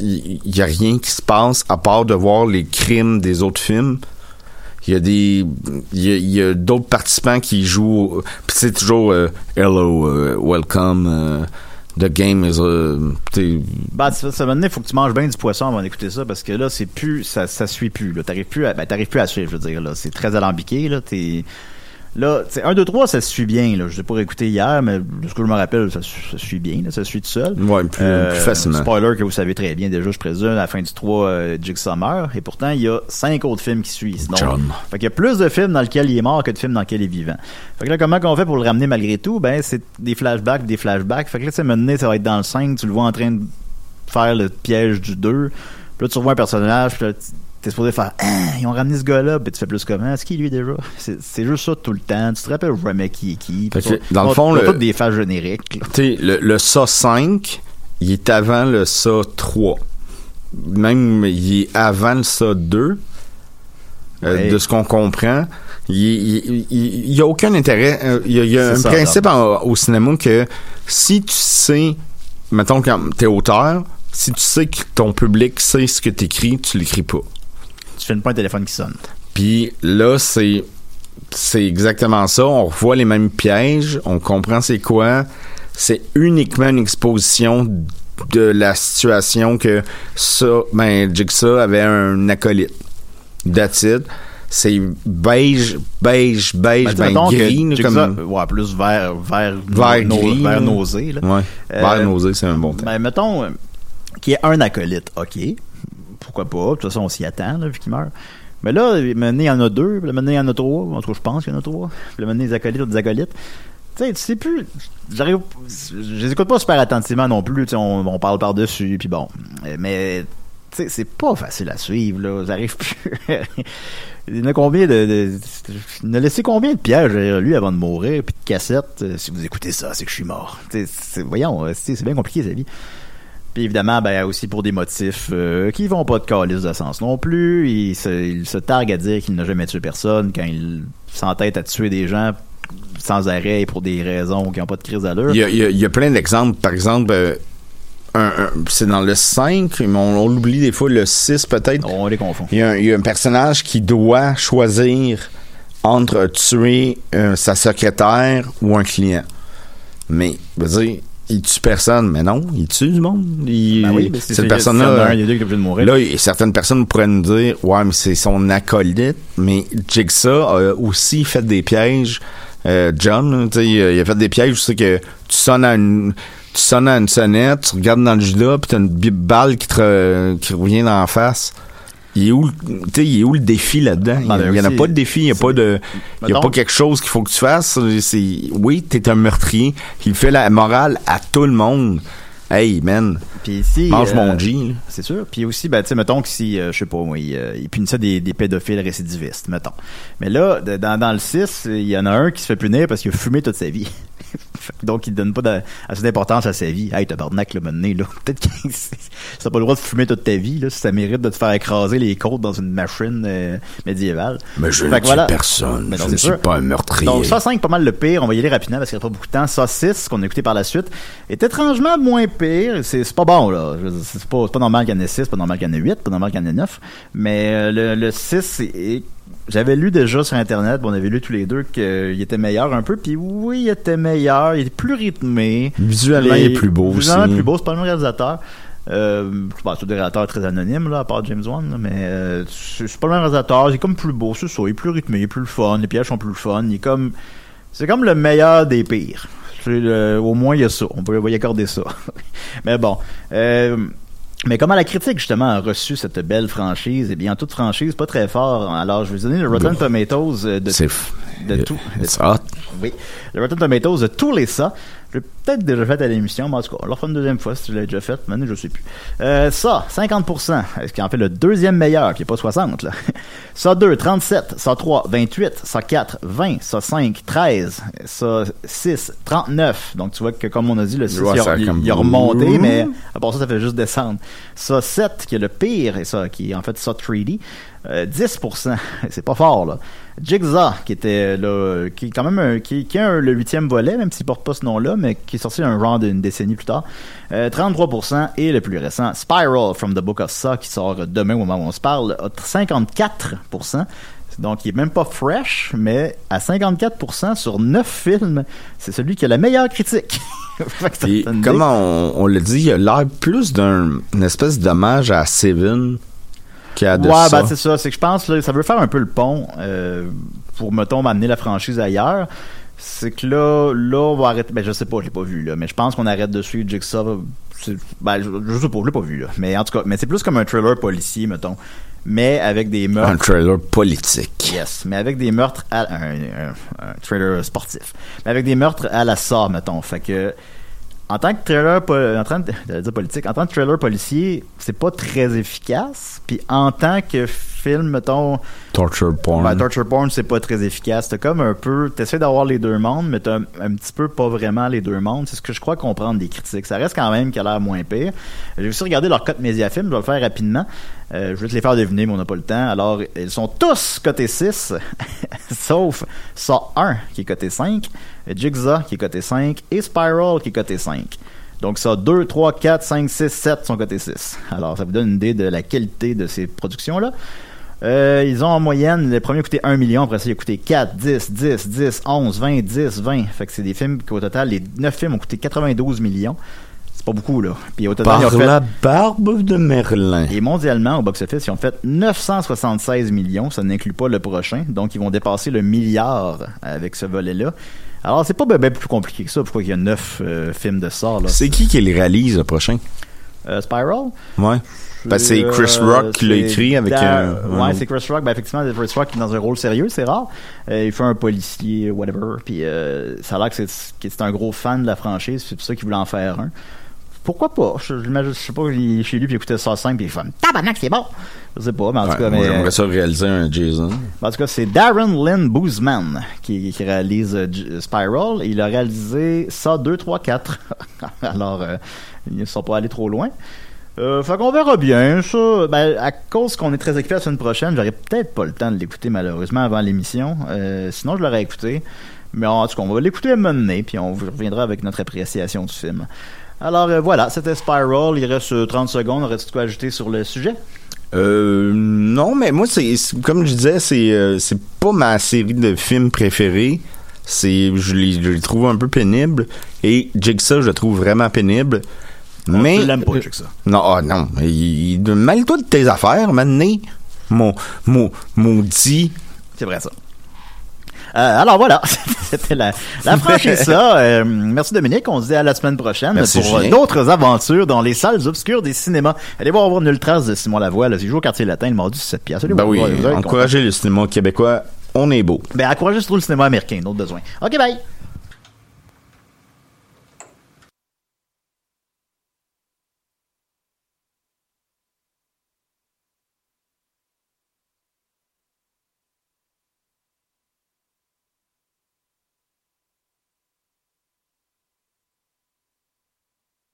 S5: il y, y a rien qui se passe à part de voir les crimes des autres films. Il y a des, il y a, il d'autres participants qui jouent, puis c'est toujours euh, hello, euh, welcome, the game is, euh,
S4: Bah, ça, ça il faut que tu manges bien du poisson avant d'écouter ça, parce que là, c'est plus, ça, ça suit plus, là. T'arrives plus à, ben, t'arrives plus à suivre, je veux dire, là. C'est très alambiqué, là. T'es, là, c'est 1, 2, 3, ça se suit bien, là. Je l'ai pas réécouté hier, mais de ce que je me rappelle, ça, ça suit bien, là. Ça suit tout seul.
S5: ouais, plus,
S4: Euh,
S5: plus facilement.
S4: Spoiler que vous savez très bien déjà, je présume, à la fin du 3, euh, Jigsaw meurt. Et pourtant, il y a cinq autres films qui suivent. Sinon,
S5: John.
S4: Fait qu'il y a plus de films dans lesquels il est mort que de films dans lesquels il est vivant. Fait que là, comment qu'on fait pour le ramener malgré tout? Ben, c'est des flashbacks, des flashbacks. Fait que là, c'est mené, ça va être dans le 5, tu le vois en train de faire le piège du 2. Puis là, tu revois un personnage, puis là, t'es supposé faire Ah, ils ont ramené ce gars-là, puis tu fais plus comment? Est-ce qu'il lui déjà? C'est c'est juste ça tout le temps. Tu te rappelles jamais qui est qui.
S5: Fait que, dans le fond,
S4: ça-
S5: le-
S4: toutes des phases génériques.
S5: Tu sais, le, le SA 5, il est avant le SA 3. Même, il est avant le SA 2. euh,
S4: Ouais.
S5: de ce qu'on comprend. Il il- il- il y a aucun intérêt. euh, Il y a, il y a
S4: C'est
S5: un
S4: ça,
S5: principe en- au cinéma que si tu sais, mettons quand t'es auteur, si tu sais que ton public sait ce que t'écris, tu l'écris pas.
S4: Tu filmes pas un téléphone qui sonne.
S5: Puis là, c'est c'est exactement ça. On revoit les mêmes pièges, on comprend c'est quoi. C'est uniquement une exposition de la situation que ça, ben, Jigsaw avait un acolyte. That's it. C'est beige, beige, beige,
S4: Ben,
S5: ben,
S4: mettons que
S5: gris, là,
S4: Jigsaw-
S5: comme...
S4: ouais, plus vert, vert,
S5: Vert
S4: no-
S5: gris,
S4: vert nausé, là.
S5: Ouais,
S4: Euh,
S5: vert nausé, c'est un bon terme.
S4: Ben, mettons, euh, qu'il y ait un acolyte, ok. Pourquoi pas? De toute façon, on s'y attend, là, vu qu'il meurt. Mais là, maintenant, il y en a deux, puis maintenant, il y en a trois. En tout cas, je pense qu'il y en a trois. Puis maintenant, des acolytes des acolytes. Tu sais, tu sais plus. J'arrive. Je les écoute pas super attentivement non plus. On, parle par-dessus, puis bon. Mais. C'est pas facile à suivre, là. J'arrive plus. il a combien de. il a laissé combien de pièges derrière lui avant de mourir, puis de cassettes? Euh, Si vous écoutez ça, c'est que je suis mort. Tu sais, c'est- voyons, euh, c'est bien compliqué, sa vie. Puis évidemment, ben aussi pour des motifs euh, qui vont pas de calice de sens non plus. Il se, il se targue à dire qu'il n'a jamais tué personne quand il s'entête à tuer des gens sans arrêt et pour des raisons qui n'ont pas de crise d'allure.
S5: Il y a, il y a- il y a plein d'exemples. Par exemple, euh, c'est dans le 5, mais on, on l'oublie des fois, le 6 peut-être.
S4: On les confond.
S5: Il y, a un, il y a un personnage qui doit choisir entre tuer euh, sa secrétaire ou un client. Mais, je veux dire, il tue personne. Mais non, il tue du monde. Il-
S4: Ben oui, mais c'est-
S5: cette
S4: c'est-
S5: personne-là. Là, certaines personnes pourraient nous dire, ouais, mais c'est son acolyte. Mais Jigsaw a aussi fait des pièges. Euh, John, tu sais, il a fait des pièges où c'est que tu sonnes à une, tu sonnes à une sonnette, tu regardes dans le judas, puis t'as une balle qui te, qui revient dans la face. Il est où, le- tu sais, il est où le défi là-dedans? Il
S4: Ben,
S5: n'y en a pas de défi, il n'y a pas de, il y a pas quelque chose qu'il faut que tu fasses. C'est, oui, t'es un meurtrier. Il fait la morale à tout le monde. Hey, man.
S4: Puis ici,
S5: Mange
S4: euh,
S5: mon G, là.
S4: C'est sûr. Puis aussi, ben, tu sais, mettons que si, euh, je sais pas, moi, il, euh, il punissait des, des pédophiles récidivistes, mettons. Mais là, de- dans, dans le 6, il y en a un qui se fait punir parce qu'il a fumé toute sa vie. Donc, il donne pas de- assez d'importance à sa vie. Hey, tabarnak, le mener, là. Peut-être que t'as pas le droit de fumer toute ta vie, là, si ça mérite de te faire écraser les côtes dans une machine euh, médiévale.
S6: Mais je ne
S4: voilà.
S6: personne.
S4: Mais non,
S6: je ne suis pas un meurtrier.
S4: Donc, ça 5, pas mal le pire. On va y aller rapidement parce qu'il n'y a pas beaucoup de temps. Ça 6, qu'on a écouté par la suite, est étrangement moins pire. C'est pas bon, là. Pas, c'est pas normal qu'il y en ait 6, pas normal qu'il y en ait 8, pas normal qu'il y en ait 9. Mais euh, le, le 6, est- j'avais lu déjà sur Internet, on avait lu tous les deux qu'il était meilleur un peu. Puis oui, il était meilleur. Il est plus rythmé.
S5: Visuellement,
S4: Les-
S5: il est plus beau
S4: Visuellement,
S5: aussi.
S4: plus beau. C'est pas le même réalisateur. Euh, bon, c'est des réalisateurs très anonymes, là, à part James Wan, là, mais euh, c'est pas le même réalisateur. Il est comme plus beau, c'est ça. Il est plus rythmé, il est plus fun. Les pièges sont plus fun. Il est comme. C'est comme le meilleur des pires. Le- au moins, il y a ça. On peut y accorder ça. mais bon. Euh, mais comment la critique, justement, a reçu cette belle franchise? Eh bien, toute franchise, pas très fort. Alors, je vais vous donner le Rotten Tomatoes euh, de, de tout.
S5: It's hot.
S4: Oui. Le Rotten Tomatoes de tous les ça. Je l'ai peut-être déjà fait à l'émission, mais en tout cas, on leur fera une deuxième fois si tu l'as déjà fait. Maintenant, je sais plus. Euh, ça, 50%. Ce qui en fait le deuxième meilleur, qui est pas 60, là? Ça 2, 37. Ça 3, 28. Ça 4, 20. Ça 5, 13. Ça 6, 39. Donc, tu vois que, comme on a dit, le 6,
S5: Ouais,
S4: il, a, il a remonté, mais à part ça, ça fait juste descendre. Ça 7, qui est le pire, et ça, qui est en fait ça 3D. Euh, 10%. C'est pas fort, là. Jigsaw, qui était là, qui est quand même un, qui, qui a un- le huitième volet, même s'il porte pas ce nom-là, mais qui est sorti un round d'une décennie plus tard. Euh, 33%. Et le plus récent, Spiral from the Book of Saw, qui sort demain au moment où on se parle, a 54%. Donc, il est même pas fresh, mais à 54% sur 9 films, c'est celui qui a la meilleure critique. Fait que ça
S5: Puis,
S4: te donne une
S5: comme
S4: idée.
S5: on, on l'a dit, il a l'air plus d'un espèce d'hommage à Seven de
S4: ouais,
S5: ça.
S4: ben c'est ça. C'est que je pense là, ça veut faire un peu le pont euh, pour, mettons, amener la franchise ailleurs. C'est que là, là, on va arrêter. Ben, je sais pas, je l'ai pas vu, là. Mais je pense qu'on arrête de suivre Jigsaw. Ben, je, je sais pas, je l'ai pas vu, là. Mais en tout cas, mais c'est plus comme un thriller policier, mettons. Mais avec des meurtres.
S5: un trailer politique.
S4: Yes, mais avec des meurtres à un, un, un trailer sportif. Mais avec des meurtres à la Saw, mettons. Fait que en tant que trailer en train de, j'allais dire politique, en tant que trailer policier, c'est pas très efficace. Puis en tant que film, mettons,
S5: Torture porn.
S4: ben, torture porn, c'est pas très efficace. T'as comme un peu, t'essaies d'avoir les deux mondes, mais t'as un, un petit peu pas vraiment les deux mondes. C'est ce que je crois comprendre des critiques. Ça reste quand même qui a l'air moins pire. J'ai aussi regardé leur cote Mediafilm, je vais le faire rapidement. Euh, je vais te les faire deviner, mais on n'a pas le temps. Alors, ils sont tous cotés 6, sauf ça 1 qui est coté 5, Jigsaw qui est coté 5 et Spiral qui est coté 5. Donc ça, 2, 3, 4, 5, 6, 7 sont cotés 6. Alors, ça vous donne une idée de la qualité de ces productions-là. Euh, ils ont en moyenne, le premier a coûté 1 million, après ça, il a coûté 4, 10, 10, 10, 11, 20, 10, 20. Fait que c'est des films qu'au total, les 9 films ont coûté 92 millions. C'est pas beaucoup, là. Puis au total, ils ont
S5: Par
S4: fait...
S5: la barbe de Merlin.
S4: Et mondialement, au box-office, ils ont fait 976 millions. Ça n'inclut pas le prochain. Donc, ils vont dépasser le milliard avec ce volet-là. Alors, c'est pas bien plus compliqué que ça. Pourquoi il y a 9 films de ça, là?
S5: C'est qui qui les réalise le prochain?
S4: Euh, Spiral?
S5: Ouais. Parce que c'est Chris
S4: Euh,
S5: Rock qui l'a écrit avec un.
S4: Ouais, c'est Chris Rock. Ben, effectivement, Chris Rock qui est dans un rôle sérieux, c'est rare. Euh, il fait un policier, whatever. Puis euh, ça a l'air que c'est un gros fan de la franchise. C'est pour ça qu'il voulait en faire un. Pourquoi pas? Je, j'imagine- je sais pas, il est chez lui puis il écoutait ça 5 puis il fait Tabarnak, c'est bon! Je sais pas, mais en tout cas, mais,
S5: J'aimerais ça réaliser un Jason.
S4: en tout cas, c'est Darren Lynn Boozman qui, qui réalise euh, Spiral. Il a réalisé ça 2, 3, 4. Alors, euh, ils ne sont pas allés trop loin. Euh, fait qu'on verra bien ça. Ben, à cause qu'on est très occupé la semaine prochaine, j'aurais peut-être pas le temps de l'écouter malheureusement avant l'émission. Euh, sinon, je l'aurais écouté. Mais en tout cas, on va l'écouter à un moment donné, puis on vous reviendra avec notre appréciation du film. Alors euh, voilà, c'était Spiral. Il reste euh, 30 secondes. Aurais-tu de quoi ajouter sur le sujet?
S5: Euh, non, mais moi, c'est comme je disais, c'est euh, c'est pas ma série de films préférés. C'est, je les, je les trouve un peu pénibles. Et Jigsaw, je le trouve vraiment pénible. Mais
S4: tu l'aimes pas, Jigsaw.
S5: Non, ah, non, il, il mêle-toi de tes affaires, maintenant. Mon, mon, maudit.
S4: C'est vrai ça. Euh, alors voilà, c'était la, la franchise ça. Euh, merci Dominique, on se dit à la semaine prochaine
S5: Merci,
S4: pour euh, d'autres aventures dans les salles obscures des cinémas. Allez voir voir Nulle Trace de Simon Lavoie, là, il joue au quartier latin le mardi 17 piastres.
S5: Ben oui, encourager le cinéma québécois. On est beau.
S4: Ben encouragez surtout le cinéma américain, d'autres besoins. Ok bye.